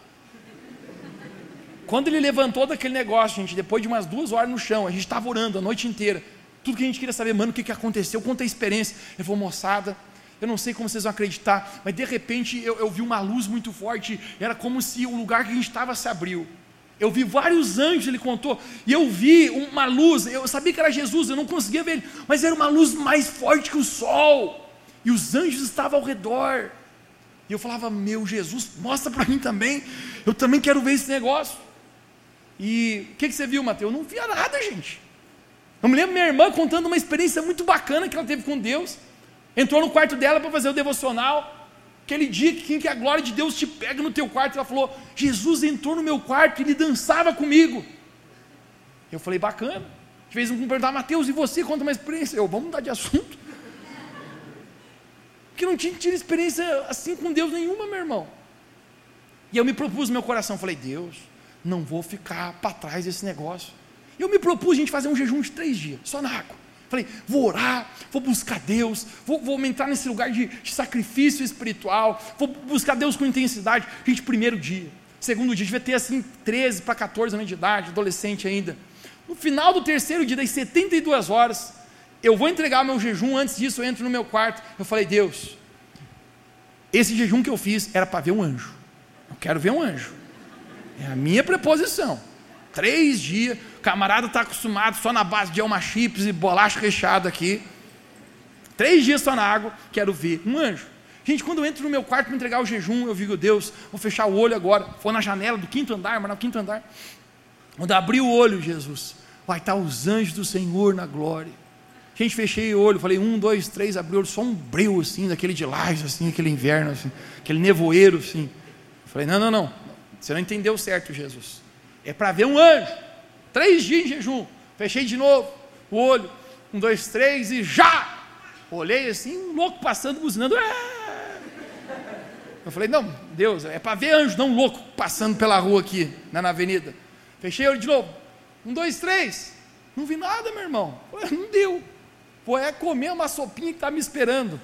Quando ele levantou daquele negócio, gente, depois de umas duas horas no chão, a gente estava orando a noite inteira. Tudo que a gente queria saber, mano, o que, que aconteceu, conta a experiência. Ele falou, moçada, eu não sei como vocês vão acreditar, mas de repente eu, eu vi uma luz muito forte, era como se o lugar que a gente estava se abriu. Eu vi vários anjos, ele contou, e eu vi uma luz, eu sabia que era Jesus, eu não conseguia ver ele, mas era uma luz mais forte que o sol, e os anjos estavam ao redor. E eu falava, meu Jesus, mostra para mim também, eu também quero ver esse negócio. E o que, que você viu, Mateus? Eu não via nada, gente. Eu me lembro minha irmã contando uma experiência muito bacana que ela teve com Deus. Entrou no quarto dela para fazer o devocional. Aquele dia que, a glória de Deus te pega no teu quarto, ela falou: Jesus entrou no meu quarto e ele dançava comigo. Eu falei, bacana. De vez em quando perguntar, Mateus, e você conta uma experiência? Eu, vamos mudar de assunto. Porque não tinha tido experiência assim com Deus nenhuma, meu irmão. E eu me propus no meu coração, falei, Deus, não vou ficar para trás desse negócio. Eu me propus a gente fazer um jejum de três dias, só na água. Falei, vou orar, vou buscar Deus, vou, vou entrar nesse lugar de, de, sacrifício espiritual, vou buscar Deus com intensidade. Gente, primeiro dia, segundo dia, devia ter assim 13 para 14 anos de idade, adolescente ainda. No final do terceiro dia, das 72 horas, eu vou entregar meu jejum, antes disso eu entro no meu quarto. Eu falei, Deus, esse jejum que eu fiz era para ver um anjo. Eu quero ver um anjo. É a minha preposição. Três dias, camarada está acostumado só na base de alma chips e bolacha recheada aqui. Três dias só na água, quero ver um anjo. Gente, quando eu entro no meu quarto para entregar o jejum, eu digo, Deus, vou fechar o olho agora. Vou na janela do quinto andar, mas no quinto andar. Quando abri o olho, Jesus, vai estar os anjos do Senhor na glória. Gente, fechei o olho, falei um, dois, três, abri o olho, só um breu assim, daquele de lajes, assim, aquele inverno, assim, aquele nevoeiro, assim. Falei, não, não, não, você não entendeu certo, Jesus. É para ver um anjo. Três dias em jejum. Fechei de novo o olho. Um, dois, três e já! Olhei assim, um louco passando, buzinando. É! Eu falei, não, Deus, é para ver anjo, não um louco passando pela rua aqui, na, na avenida. Fechei o olho de novo. Um, dois, três. Não vi nada, meu irmão. Não deu. Pô, é comer uma sopinha que está me esperando.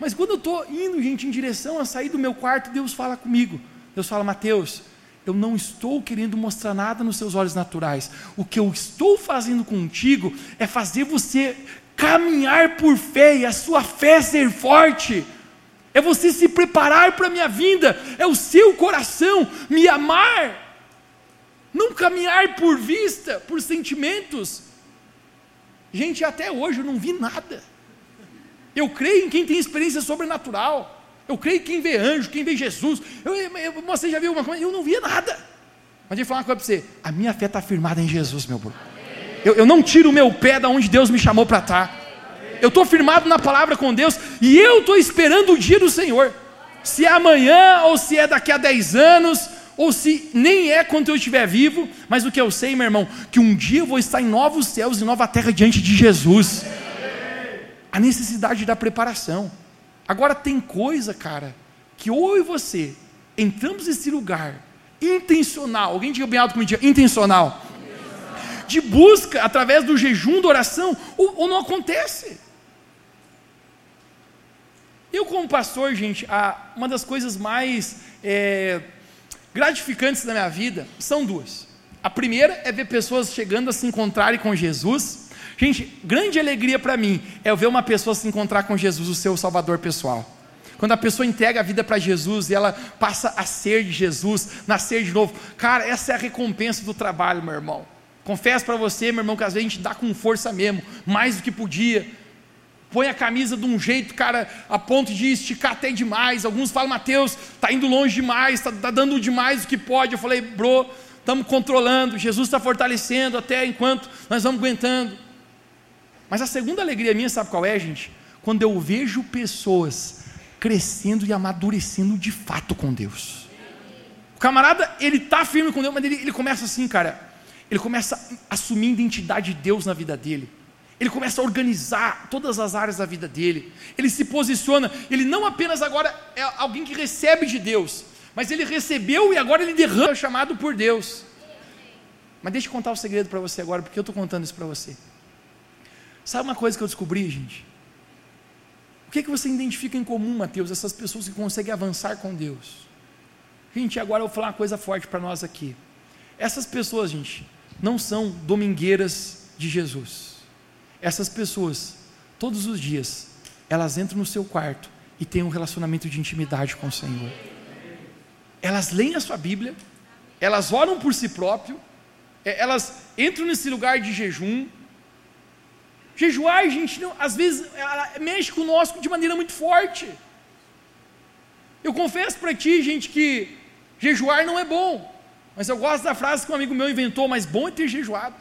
Mas quando eu estou indo, gente, em direção a sair do meu quarto, Deus fala comigo. Deus fala, Mateus, eu não estou querendo mostrar nada nos seus olhos naturais. O que eu estou fazendo contigo é fazer você caminhar por fé e a sua fé ser forte. É você se preparar para a minha vinda, é o seu coração me amar. Não caminhar por vista, por sentimentos. Gente, até hoje eu não vi nada. Eu creio em quem tem experiência sobrenatural. Eu creio que quem vê anjo, quem vê Jesus. Eu, eu, você já viu uma coisa? Eu não via nada. Mas eu falar uma coisa para você. A minha fé está firmada em Jesus, meu bro. Eu, eu não tiro o meu pé da onde Deus me chamou para estar. Tá. Eu estou firmado na palavra com Deus e eu estou esperando o dia do Senhor. Se é amanhã ou se é daqui a 10 anos ou se nem é quando eu estiver vivo, mas o que eu sei, meu irmão, que um dia eu vou estar em novos céus e nova terra diante de Jesus. A necessidade da preparação. Agora tem coisa, cara, que ou eu e você entramos nesse lugar intencional, alguém diga bem alto comigo, intencional, de busca através do jejum, da oração, ou, ou não acontece. Eu, como pastor, gente, uma das coisas mais é, gratificantes da minha vida são duas. A primeira é ver pessoas chegando a se encontrarem com Jesus Gente, grande alegria para mim é ver uma pessoa se encontrar com Jesus, o seu Salvador pessoal. Quando a pessoa entrega a vida para Jesus e ela passa a ser de Jesus, nascer de novo. Cara, essa é a recompensa do trabalho, meu irmão. Confesso para você, meu irmão, que às vezes a gente dá com força mesmo, mais do que podia. põe a camisa de um jeito, cara, a ponto de esticar até demais. Alguns falam, Mateus, está indo longe demais, está tá dando demais o que pode. Eu falei, bro, estamos controlando, Jesus está fortalecendo até enquanto nós vamos aguentando. Mas a segunda alegria minha, sabe qual é, gente? Quando eu vejo pessoas crescendo e amadurecendo de fato com Deus. O camarada, ele está firme com Deus, mas ele, ele começa assim, cara. Ele começa a assumir a identidade de Deus na vida dele. Ele começa a organizar todas as áreas da vida dele. Ele se posiciona. Ele não apenas agora é alguém que recebe de Deus, mas ele recebeu e agora ele derrama, chamado por Deus. Mas deixa eu contar o um segredo para você agora, porque eu estou contando isso para você. Sabe uma coisa que eu descobri, gente? O que, é que você identifica em comum, Mateus, essas pessoas que conseguem avançar com Deus? Gente, agora eu vou falar uma coisa forte para nós aqui. Essas pessoas, gente, não são domingueiras de Jesus. Essas pessoas, todos os dias, elas entram no seu quarto e têm um relacionamento de intimidade com o Senhor. Elas leem a sua Bíblia, elas oram por si próprio, é, elas entram nesse lugar de jejum. Jejuar, gente, não, às vezes mexe conosco de maneira muito forte. Eu confesso para ti, gente, que jejuar não é bom. Mas eu gosto da frase que um amigo meu inventou, mas bom é ter jejuado.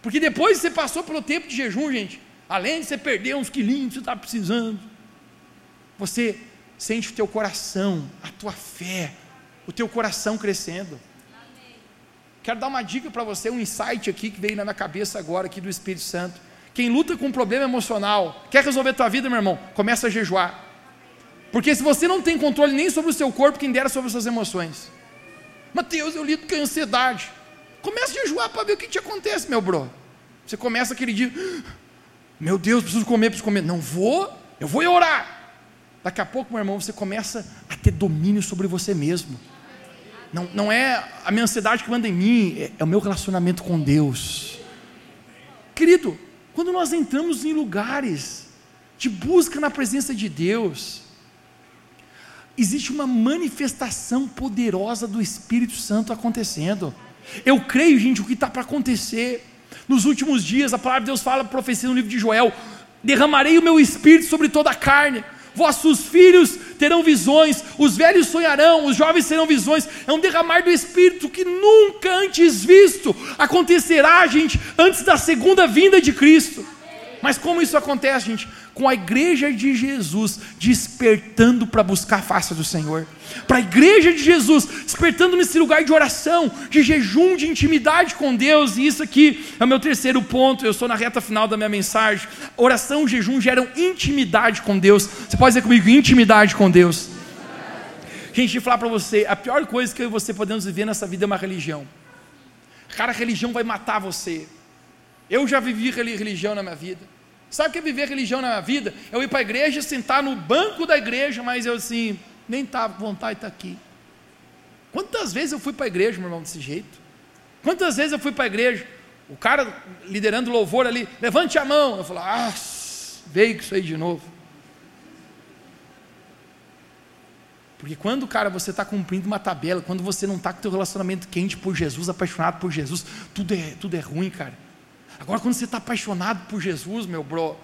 Porque depois que você passou pelo tempo de jejum, gente, além de você perder uns quilinhos que você está precisando, você sente o teu coração, a tua fé, o teu coração crescendo. Quero dar uma dica para você, um insight aqui que veio na minha cabeça agora, aqui do Espírito Santo. Quem luta com um problema emocional, quer resolver a tua vida, meu irmão, começa a jejuar. Porque se você não tem controle nem sobre o seu corpo, quem dera sobre as suas emoções. Mateus, eu lido com a ansiedade. Começa a jejuar para ver o que te acontece, meu bro. Você começa aquele dia, meu Deus, preciso comer, preciso comer. Não vou, eu vou orar. Daqui a pouco, meu irmão, você começa a ter domínio sobre você mesmo. Não, não é a minha ansiedade que manda em mim, é, é o meu relacionamento com Deus. Querido, quando nós entramos em lugares de busca na presença de Deus, existe uma manifestação poderosa do Espírito Santo acontecendo. Eu creio, gente, o que está para acontecer. Nos últimos dias, a palavra de Deus fala, profecia no livro de Joel: derramarei o meu espírito sobre toda a carne. Vossos filhos terão visões, os velhos sonharão, os jovens terão visões. É um derramar do Espírito que nunca antes visto acontecerá, gente, antes da segunda vinda de Cristo. Mas como isso acontece, gente? Com a igreja de Jesus despertando para buscar a face do Senhor. Para a igreja de Jesus despertando nesse lugar de oração, de jejum, de intimidade com Deus. E isso aqui é o meu terceiro ponto. Eu estou na reta final da minha mensagem. Oração e jejum geram intimidade com Deus. Você pode dizer comigo, intimidade com Deus. Gente, eu falar para você, a pior coisa que eu e você podemos viver nessa vida é uma religião. Cara, a religião vai matar você. Eu já vivi religião na minha vida. Sabe o que é viver religião na vida? Eu ir para a igreja, sentar no banco da igreja, mas eu assim, nem estava com vontade de estar aqui. Quantas vezes eu fui para a igreja, meu irmão, desse jeito? Quantas vezes eu fui para a igreja? O cara liderando louvor ali, levante a mão. Eu falo, ah, veio com isso aí de novo. Porque quando, cara, você está cumprindo uma tabela, quando você não está com o teu relacionamento quente por Jesus, apaixonado por Jesus, tudo é, tudo é ruim, cara. Agora, quando você está apaixonado por Jesus, meu bro,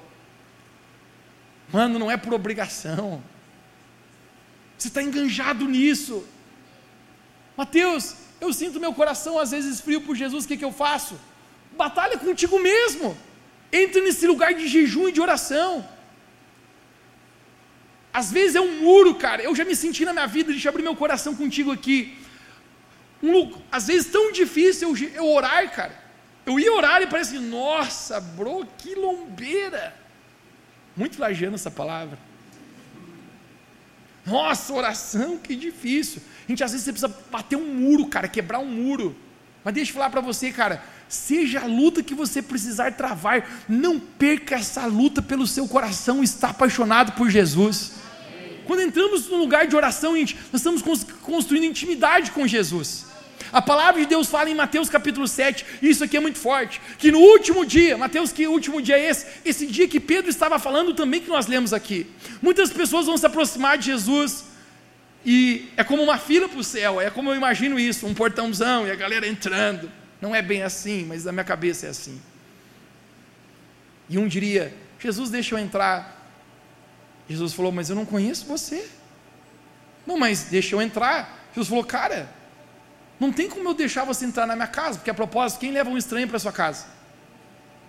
mano, não é por obrigação. Você está enganjado nisso. Mateus, eu sinto meu coração às vezes frio por Jesus, o que, que eu faço? Batalha contigo mesmo. Entre nesse lugar de jejum e de oração. Às vezes é um muro, cara. Eu já me senti na minha vida, deixa eu abrir meu coração contigo aqui. Um, às vezes tão difícil eu, eu orar, cara. Eu ia orar e parece, nossa, bro, que lombeira. Muito flagiando essa palavra. Nossa, oração, que difícil. Gente, às vezes você precisa bater um muro, cara, quebrar um muro. Mas deixa eu falar para você, cara, seja a luta que você precisar travar, não perca essa luta pelo seu coração estar apaixonado por Jesus. Quando entramos no lugar de oração, gente, nós estamos construindo intimidade com Jesus. A palavra de Deus fala em Mateus capítulo 7, e isso aqui é muito forte, que no último dia, Mateus, que último dia é esse? Esse dia que Pedro estava falando também que nós lemos aqui. Muitas pessoas vão se aproximar de Jesus e é como uma fila para o céu, é como eu imagino isso, um portãozão e a galera entrando. Não é bem assim, mas na minha cabeça é assim. E um diria: Jesus, deixa eu entrar. Jesus falou: Mas eu não conheço você. Não, mas deixa eu entrar. Jesus falou: Cara, não tem como eu deixar você entrar na minha casa, porque a propósito, quem leva um estranho para sua casa?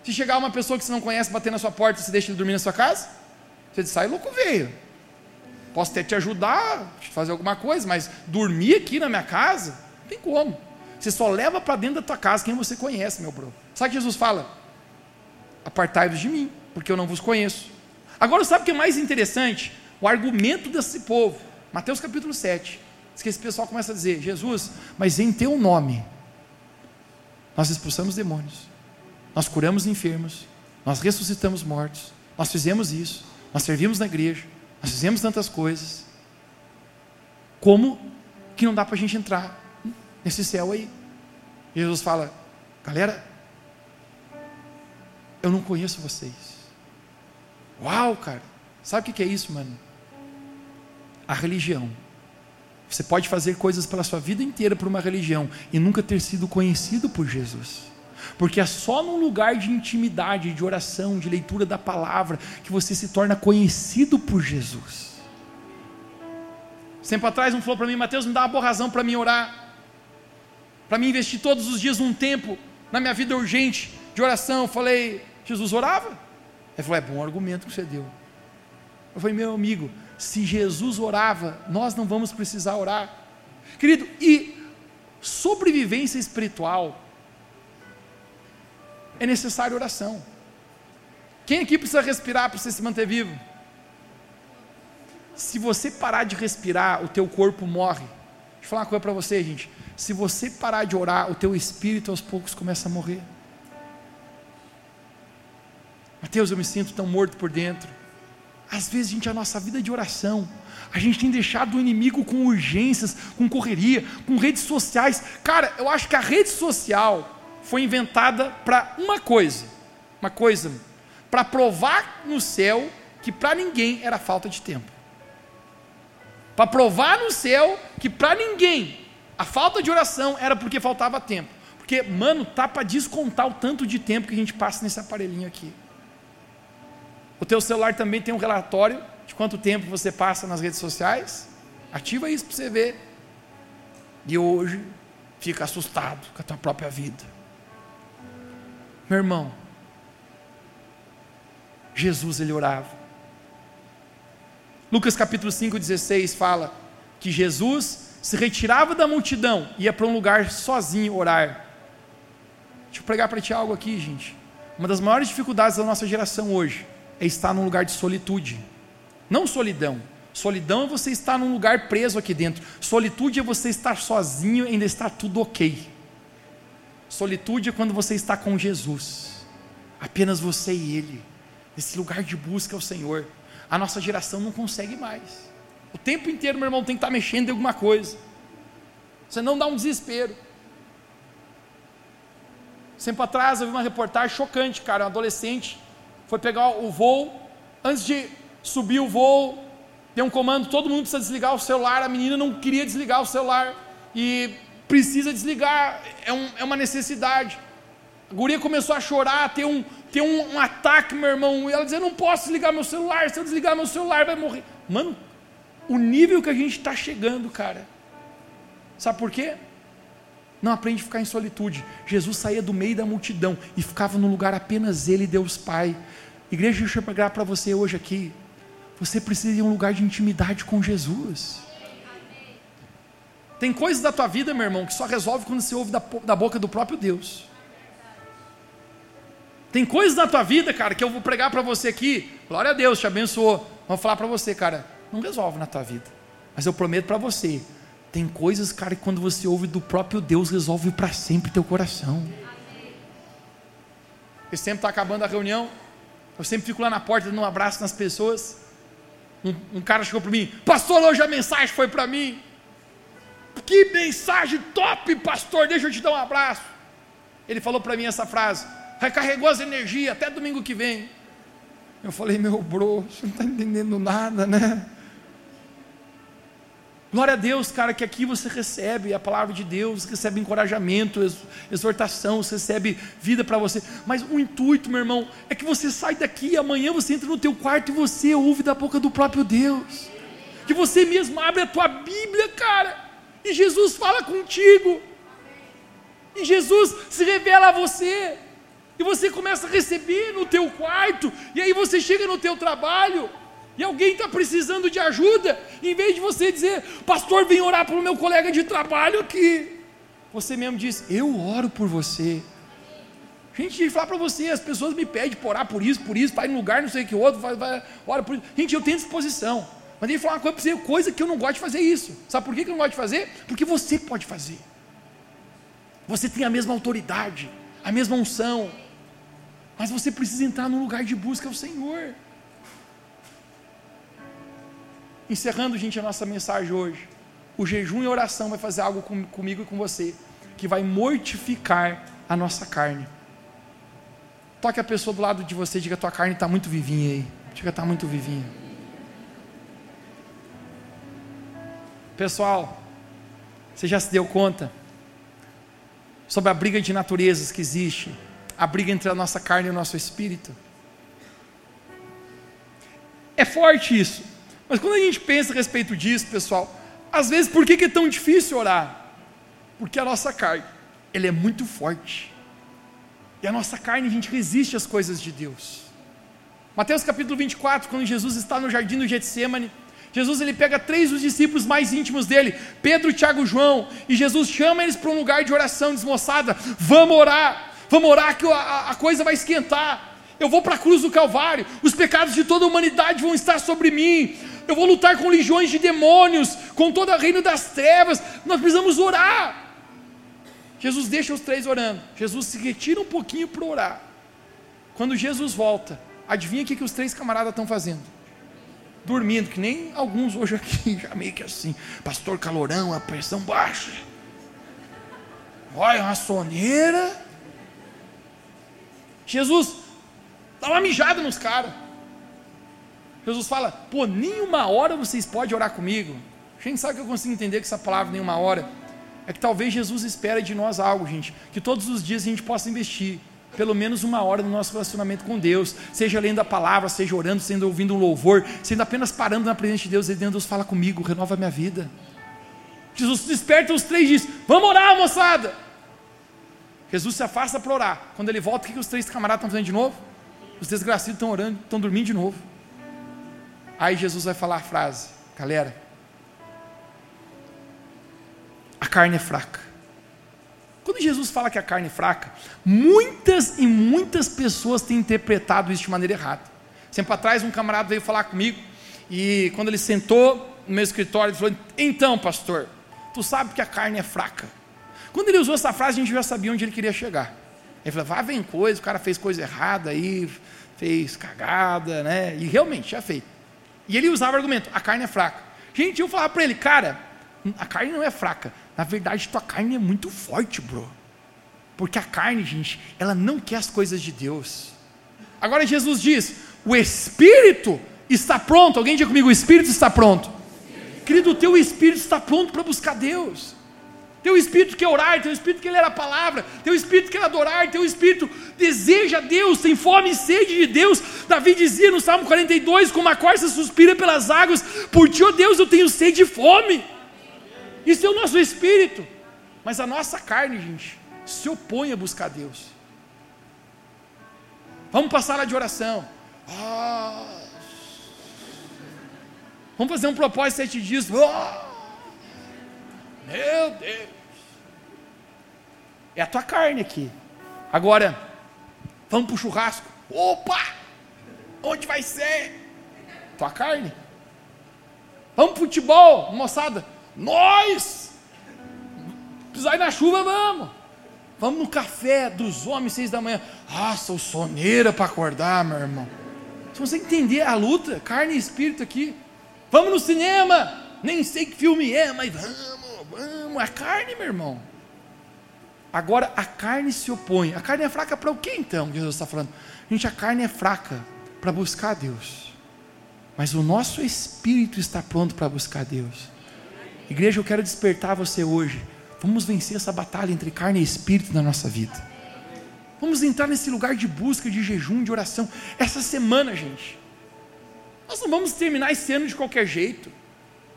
Se chegar uma pessoa que você não conhece bater na sua porta, você deixa ele dormir na sua casa? Você diz, sai louco veio. Posso até te ajudar, fazer alguma coisa, mas dormir aqui na minha casa, não tem como. Você só leva para dentro da tua casa quem você conhece, meu bro. Sabe o que Jesus fala? Apartai-vos de mim, porque eu não vos conheço. Agora, sabe o que é mais interessante? O argumento desse povo. Mateus capítulo 7. Diz que esse pessoal começa a dizer: Jesus, mas em teu nome, nós expulsamos demônios nós curamos enfermos, nós ressuscitamos mortos, nós fizemos isso, nós servimos na igreja, nós fizemos tantas coisas. Como que não dá para a gente entrar nesse céu aí? Jesus fala, galera, eu não conheço vocês. Uau, cara, sabe o que é isso, mano? A religião. Você pode fazer coisas pela sua vida inteira por uma religião e nunca ter sido conhecido por Jesus. Porque é só num lugar de intimidade, de oração, de leitura da palavra, que você se torna conhecido por Jesus. Tempo atrás um falou para mim, Mateus, me dá uma boa razão para mim orar, para mim investir todos os dias um tempo na minha vida urgente de oração. Eu falei, Jesus orava? Ele falou, é bom argumento que você deu. Eu falei, meu amigo, se Jesus orava, nós não vamos precisar orar. Querido, e sobrevivência espiritual é necessária oração. Quem aqui precisa respirar para você se manter vivo? Se você parar de respirar, o teu corpo morre. Deixa eu falar uma coisa para você, gente. Se você parar de orar, o teu espírito aos poucos começa a morrer. Mateus, eu me sinto tão morto por dentro. Às vezes, gente, a nossa vida de oração, a gente tem deixado o inimigo com urgências, com correria, com redes sociais. Cara, eu acho que a rede social foi inventada para uma coisa, uma coisa, para provar no céu que para ninguém era falta de tempo. Para provar no céu que para ninguém a falta de oração era porque faltava tempo. Porque, mano, tá para descontar o tanto de tempo que a gente passa nesse aparelhinho aqui. O teu celular também tem um relatório de quanto tempo você passa nas redes sociais. Ativa isso para você ver. E hoje fica assustado com a tua própria vida. Meu irmão, Jesus ele orava. Lucas capítulo 5, 16 fala que Jesus se retirava da multidão, ia para um lugar sozinho orar. Deixa eu pregar para ti algo aqui, gente. Uma das maiores dificuldades da nossa geração hoje é estar num lugar de solitude. Não solidão. Solidão é você estar num lugar preso aqui dentro. Solitude é você estar sozinho e ainda estar tudo ok. Solitude é quando você está com Jesus, apenas você e Ele, nesse lugar de busca ao Senhor. A nossa geração não consegue mais. O tempo inteiro, meu irmão, tem que estar mexendo em alguma coisa. Você não dá um desespero. Tempo atrás eu vi uma reportagem chocante, cara. Um adolescente foi pegar o voo, antes de subir o voo, deu um comando, todo mundo precisa desligar o celular. A menina não queria desligar o celular. E precisa desligar, é, um, é uma necessidade. A guria começou a chorar, ter um, ter um, um ataque, meu irmão. E ela dizia: não posso desligar meu celular, se eu desligar meu celular vai morrer. Mano, o nível que a gente está chegando, cara. Sabe por quê? Não aprende a ficar em solitude. Jesus saía do meio da multidão e ficava num lugar apenas ele e Deus Pai. Igreja, deixa eu pegar para você hoje aqui. Você precisa de um lugar de intimidade com Jesus. Tem coisas da tua vida, meu irmão, que só resolve quando você ouve da, da boca do próprio Deus. Tem coisas da tua vida, cara, que eu vou pregar para você aqui. Glória a Deus, te abençoou. Vou falar para você, cara, não resolve na tua vida. Mas eu prometo para você, tem coisas, cara, que quando você ouve do próprio Deus, resolve para sempre teu coração. Eu sempre está acabando a reunião, eu sempre fico lá na porta dando um abraço nas pessoas. Um, um cara chegou para mim, pastor, hoje a mensagem foi para mim. Que mensagem top, pastor! Deixa eu te dar um abraço. Ele falou para mim essa frase: recarregou as energias até domingo que vem. Eu falei, meu bro, você não está entendendo nada, né? Glória a Deus, cara, que aqui você recebe a palavra de Deus, recebe encorajamento, exortação, você recebe vida para você. Mas o intuito, meu irmão, é que você sai daqui e amanhã você entra no teu quarto e você ouve da boca do próprio Deus. Que você mesmo abre a tua Bíblia, cara, e Jesus fala contigo. E Jesus se revela a você. E você começa a receber no teu quarto, e aí você chega no teu trabalho, e alguém está precisando de ajuda, em vez de você dizer, pastor, vem orar para o meu colega de trabalho aqui, você mesmo diz, eu oro por você. Gente, de falar para você, as pessoas me pedem para orar por isso, por isso, vai em lugar, não sei o que outro, vai, vai, ora por isso. Gente, eu tenho disposição. Mas ele falar uma coisa para você, coisa que eu não gosto de fazer isso. Sabe por que eu não gosto de fazer? Porque você pode fazer. Você tem a mesma autoridade, a mesma unção. Mas você precisa entrar num lugar de busca ao Senhor. Encerrando, gente, a nossa mensagem hoje. O jejum e a oração vai fazer algo com, comigo e com você, que vai mortificar a nossa carne. Toque a pessoa do lado de você e diga: tua carne está muito vivinha aí. Diga: está muito vivinha. Pessoal, você já se deu conta sobre a briga de naturezas que existe? A briga entre a nossa carne e o nosso espírito? É forte isso. Mas quando a gente pensa a respeito disso, pessoal, às vezes por que é tão difícil orar? Porque a nossa carne, ela é muito forte. E a nossa carne, a gente resiste às coisas de Deus. Mateus capítulo 24, quando Jesus está no jardim do Getsemane, Jesus ele pega três dos discípulos mais íntimos dele, Pedro, Tiago e João, e Jesus chama eles para um lugar de oração, diz moçada, vamos orar, vamos orar que a, a coisa vai esquentar. Eu vou para a cruz do Calvário, os pecados de toda a humanidade vão estar sobre mim, eu vou lutar com legiões de demônios, com todo o reino das trevas. Nós precisamos orar. Jesus deixa os três orando. Jesus se retira um pouquinho para orar. Quando Jesus volta, adivinha o que, que os três camaradas estão fazendo? Dormindo, que nem alguns hoje aqui, já meio que assim, pastor calorão, a pressão baixa. Olha, uma soneira. Jesus dá uma mijada nos caras. Jesus fala, pô, nenhuma hora vocês podem orar comigo. Gente, sabe que eu consigo entender que essa palavra nenhuma hora? É que talvez Jesus espera de nós algo, gente, que todos os dias a gente possa investir pelo menos uma hora no nosso relacionamento com Deus, seja lendo a palavra, seja orando, sendo ouvindo um louvor, sendo apenas parando na presença de Deus e dizendo, Deus fala comigo, renova minha vida. Jesus desperta os três e diz, vamos orar moçada. Jesus se afasta para orar, quando ele volta, o que os três camaradas estão fazendo de novo? Os desgraçados estão orando, estão dormindo de novo. Aí Jesus vai falar a frase, galera, a carne é fraca. Quando Jesus fala que a carne é fraca, muitas e muitas pessoas têm interpretado isso de maneira errada. Sempre atrás, um camarada veio falar comigo, e quando ele sentou no meu escritório, ele falou: Então, pastor, tu sabe que a carne é fraca. Quando ele usou essa frase, a gente já sabia onde ele queria chegar. Ele falou: Vá, vem coisa, o cara fez coisa errada aí, fez cagada, né? E realmente, já fez. E ele usava o argumento: a carne é fraca. Gente, eu falava para ele, cara, a carne não é fraca. Na verdade, tua carne é muito forte, bro. Porque a carne, gente, ela não quer as coisas de Deus. Agora Jesus diz: o espírito está pronto. Alguém diga comigo: o espírito está pronto. Querido, o teu espírito está pronto para buscar Deus. Teu espírito quer orar, teu espírito quer ler a palavra, teu espírito quer adorar, teu espírito deseja Deus, tem fome e sede de Deus. Davi dizia no Salmo 42: Como a corça suspira pelas águas, por ti, ó oh Deus, eu tenho sede e fome. Isso é o nosso espírito, mas a nossa carne, gente, se opõe a buscar Deus. Vamos passar lá de oração. Vamos fazer um propósito sete dias. Meu Deus. É a tua carne aqui. Agora, vamos para o churrasco. Opa! Onde vai ser? Tua carne. Vamos para o futebol, moçada. Nós! Precisar ir na chuva, vamos. Vamos no café dos homens, seis da manhã. Ah, sou soneira para acordar, meu irmão. Se você entender a luta, carne e espírito aqui. Vamos no cinema. Nem sei que filme é, mas vamos, vamos. É carne, meu irmão. Agora a carne se opõe. A carne é fraca para o que então? Jesus está falando. Gente, a carne é fraca para buscar Deus. Mas o nosso espírito está pronto para buscar Deus. Igreja, eu quero despertar você hoje. Vamos vencer essa batalha entre carne e espírito na nossa vida. Vamos entrar nesse lugar de busca, de jejum, de oração. Essa semana, gente. Nós não vamos terminar esse ano de qualquer jeito.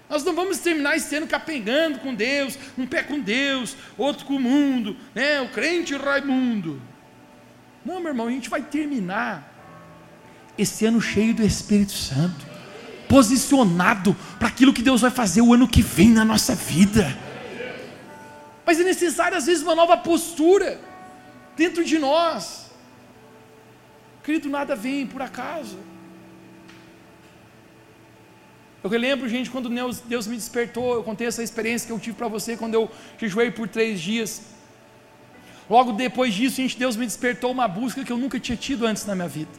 Nós não vamos terminar esse ano capengando com Deus, um pé com Deus, outro com o mundo, né? O crente Raimundo. Não, meu irmão, a gente vai terminar esse ano cheio do Espírito Santo, posicionado para aquilo que Deus vai fazer o ano que vem na nossa vida. Mas é necessário, às vezes, uma nova postura dentro de nós. Querido, nada vem por acaso. Eu relembro, gente, quando Deus, me despertou, eu contei essa experiência que eu tive para você quando eu jejuei por três dias. Logo depois disso, gente, Deus me despertou uma busca que eu nunca tinha tido antes na minha vida.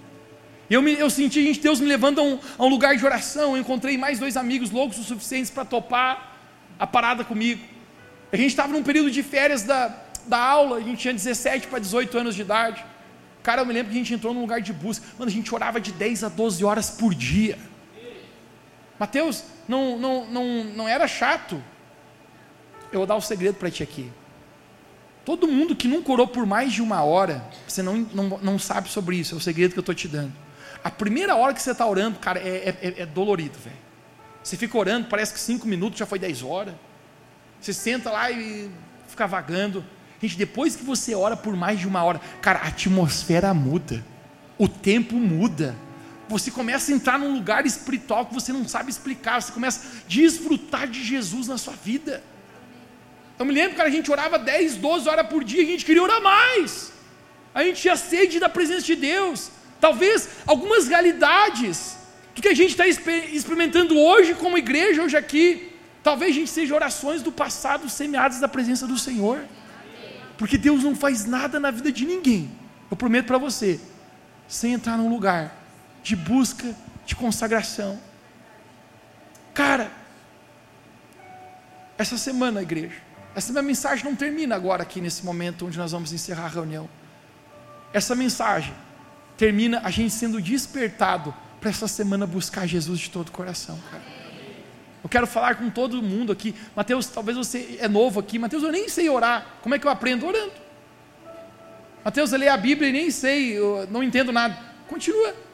Eu, me, eu senti, gente, Deus me levando a um, a um lugar de oração. Eu encontrei mais dois amigos loucos o suficientes para topar a parada comigo. A gente estava num período de férias da, da aula, a gente tinha 17 para 18 anos de idade. Cara, eu me lembro que a gente entrou num lugar de busca. Mano, a gente orava de 10 a 12 horas por dia. Mateus, não, não, não, não era chato. Eu vou dar um segredo para ti aqui. Todo mundo que nunca orou por mais de uma hora, você não, não, não sabe sobre isso, é o segredo que eu estou te dando. A primeira hora que você está orando, cara, é, é, é dolorido, velho. Você fica orando, parece que cinco minutos já foi dez horas. Você senta lá e fica vagando. Gente, depois que você ora por mais de uma hora, cara, a atmosfera muda, o tempo muda você começa a entrar num lugar espiritual que você não sabe explicar, você começa a desfrutar de Jesus na sua vida. Eu me lembro, cara, a gente orava 10, 12 horas por dia, a gente queria orar mais. A gente tinha sede da presença de Deus. Talvez algumas realidades do que a gente está experimentando hoje como igreja, hoje aqui, talvez a gente seja orações do passado semeadas da presença do Senhor. Porque Deus não faz nada na vida de ninguém. Eu prometo para você, sem entrar num lugar de busca, de consagração. Cara, essa semana, igreja, essa minha mensagem não termina agora aqui nesse momento onde nós vamos encerrar a reunião. Essa mensagem termina a gente sendo despertado para essa semana buscar Jesus de todo o coração, cara. Eu quero falar com todo mundo aqui. Mateus, talvez você é novo aqui. Mateus, eu nem sei orar. Como é que eu aprendo? Orando. Mateus, eu leio a Bíblia e nem sei, eu não entendo nada. Continua.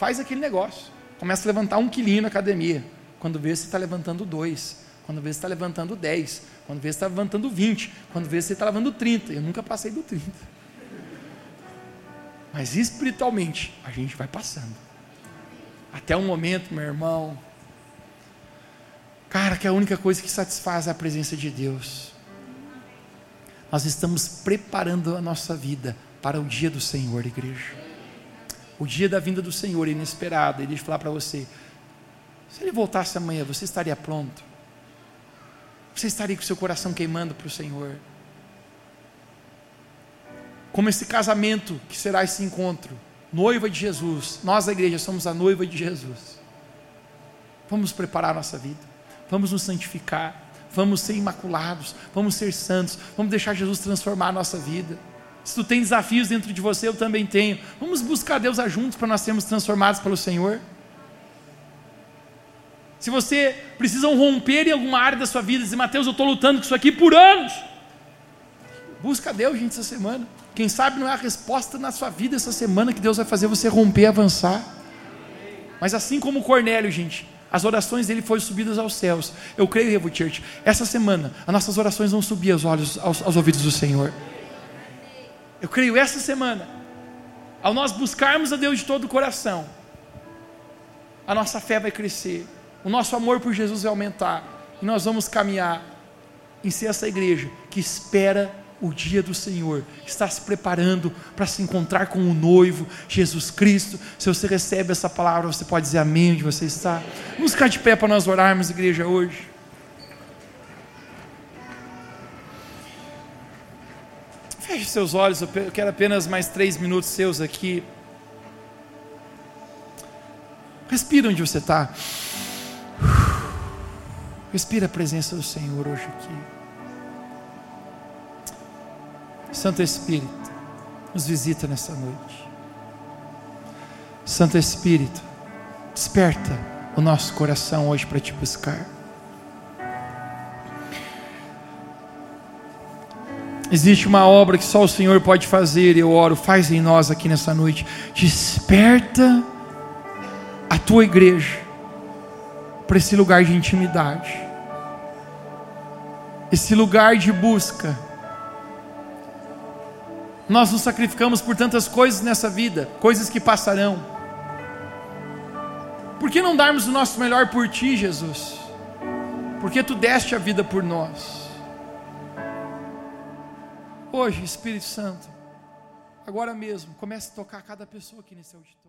Faz aquele negócio. Começa a levantar um quilinho na academia. Quando vê, você está levantando dois. Quando vê, você está levantando dez. Quando vê, você está levantando vinte. Quando vê, você está levantando trinta. Eu nunca passei do trinta. Mas espiritualmente, a gente vai passando. Até um momento, meu irmão. Cara, que a única coisa que satisfaz é a presença de Deus. Nós estamos preparando a nossa vida para o dia do Senhor, igreja o dia da vinda do Senhor inesperado, ele falar para você: se ele voltasse amanhã, você estaria pronto? Você estaria com seu coração queimando para o Senhor? Como esse casamento que será esse encontro, noiva de Jesus, nós a igreja somos a noiva de Jesus. Vamos preparar nossa vida, vamos nos santificar, vamos ser imaculados, vamos ser santos, vamos deixar Jesus transformar a nossa vida. Se tu tem desafios dentro de você, eu também tenho. Vamos buscar Deus juntos para nós sermos transformados pelo Senhor. Se você precisa romper em alguma área da sua vida, dizer, Mateus, eu estou lutando com isso aqui por anos. Busca Deus, gente, essa semana. Quem sabe não é a resposta na sua vida essa semana que Deus vai fazer você romper e avançar. Mas assim como Cornélio, gente, as orações dele foram subidas aos céus. Eu creio, Revo Church, essa semana as nossas orações vão subir aos olhos, aos, aos ouvidos do Senhor. Eu creio essa semana, ao nós buscarmos a Deus de todo o coração, a nossa fé vai crescer, o nosso amor por Jesus vai aumentar, e nós vamos caminhar em ser essa igreja que espera o dia do Senhor, está se preparando para se encontrar com o noivo, Jesus Cristo. Se você recebe essa palavra, você pode dizer amém onde você está. Vamos ficar de pé para nós orarmos, igreja, hoje. Feche seus olhos, eu quero apenas mais três minutos seus aqui. Respira onde você está. Respira a presença do Senhor hoje aqui. Santo Espírito, nos visita nessa noite. Santo Espírito, desperta o nosso coração hoje para te buscar. Existe uma obra que só o Senhor pode fazer, eu oro, faz em nós aqui nessa noite. Desperta a tua igreja para esse lugar de intimidade, esse lugar de busca. Nós nos sacrificamos por tantas coisas nessa vida, coisas que passarão. Por que não darmos o nosso melhor por ti, Jesus? Porque tu deste a vida por nós. Hoje, Espírito Santo, agora mesmo, comece a tocar cada pessoa aqui nesse auditório.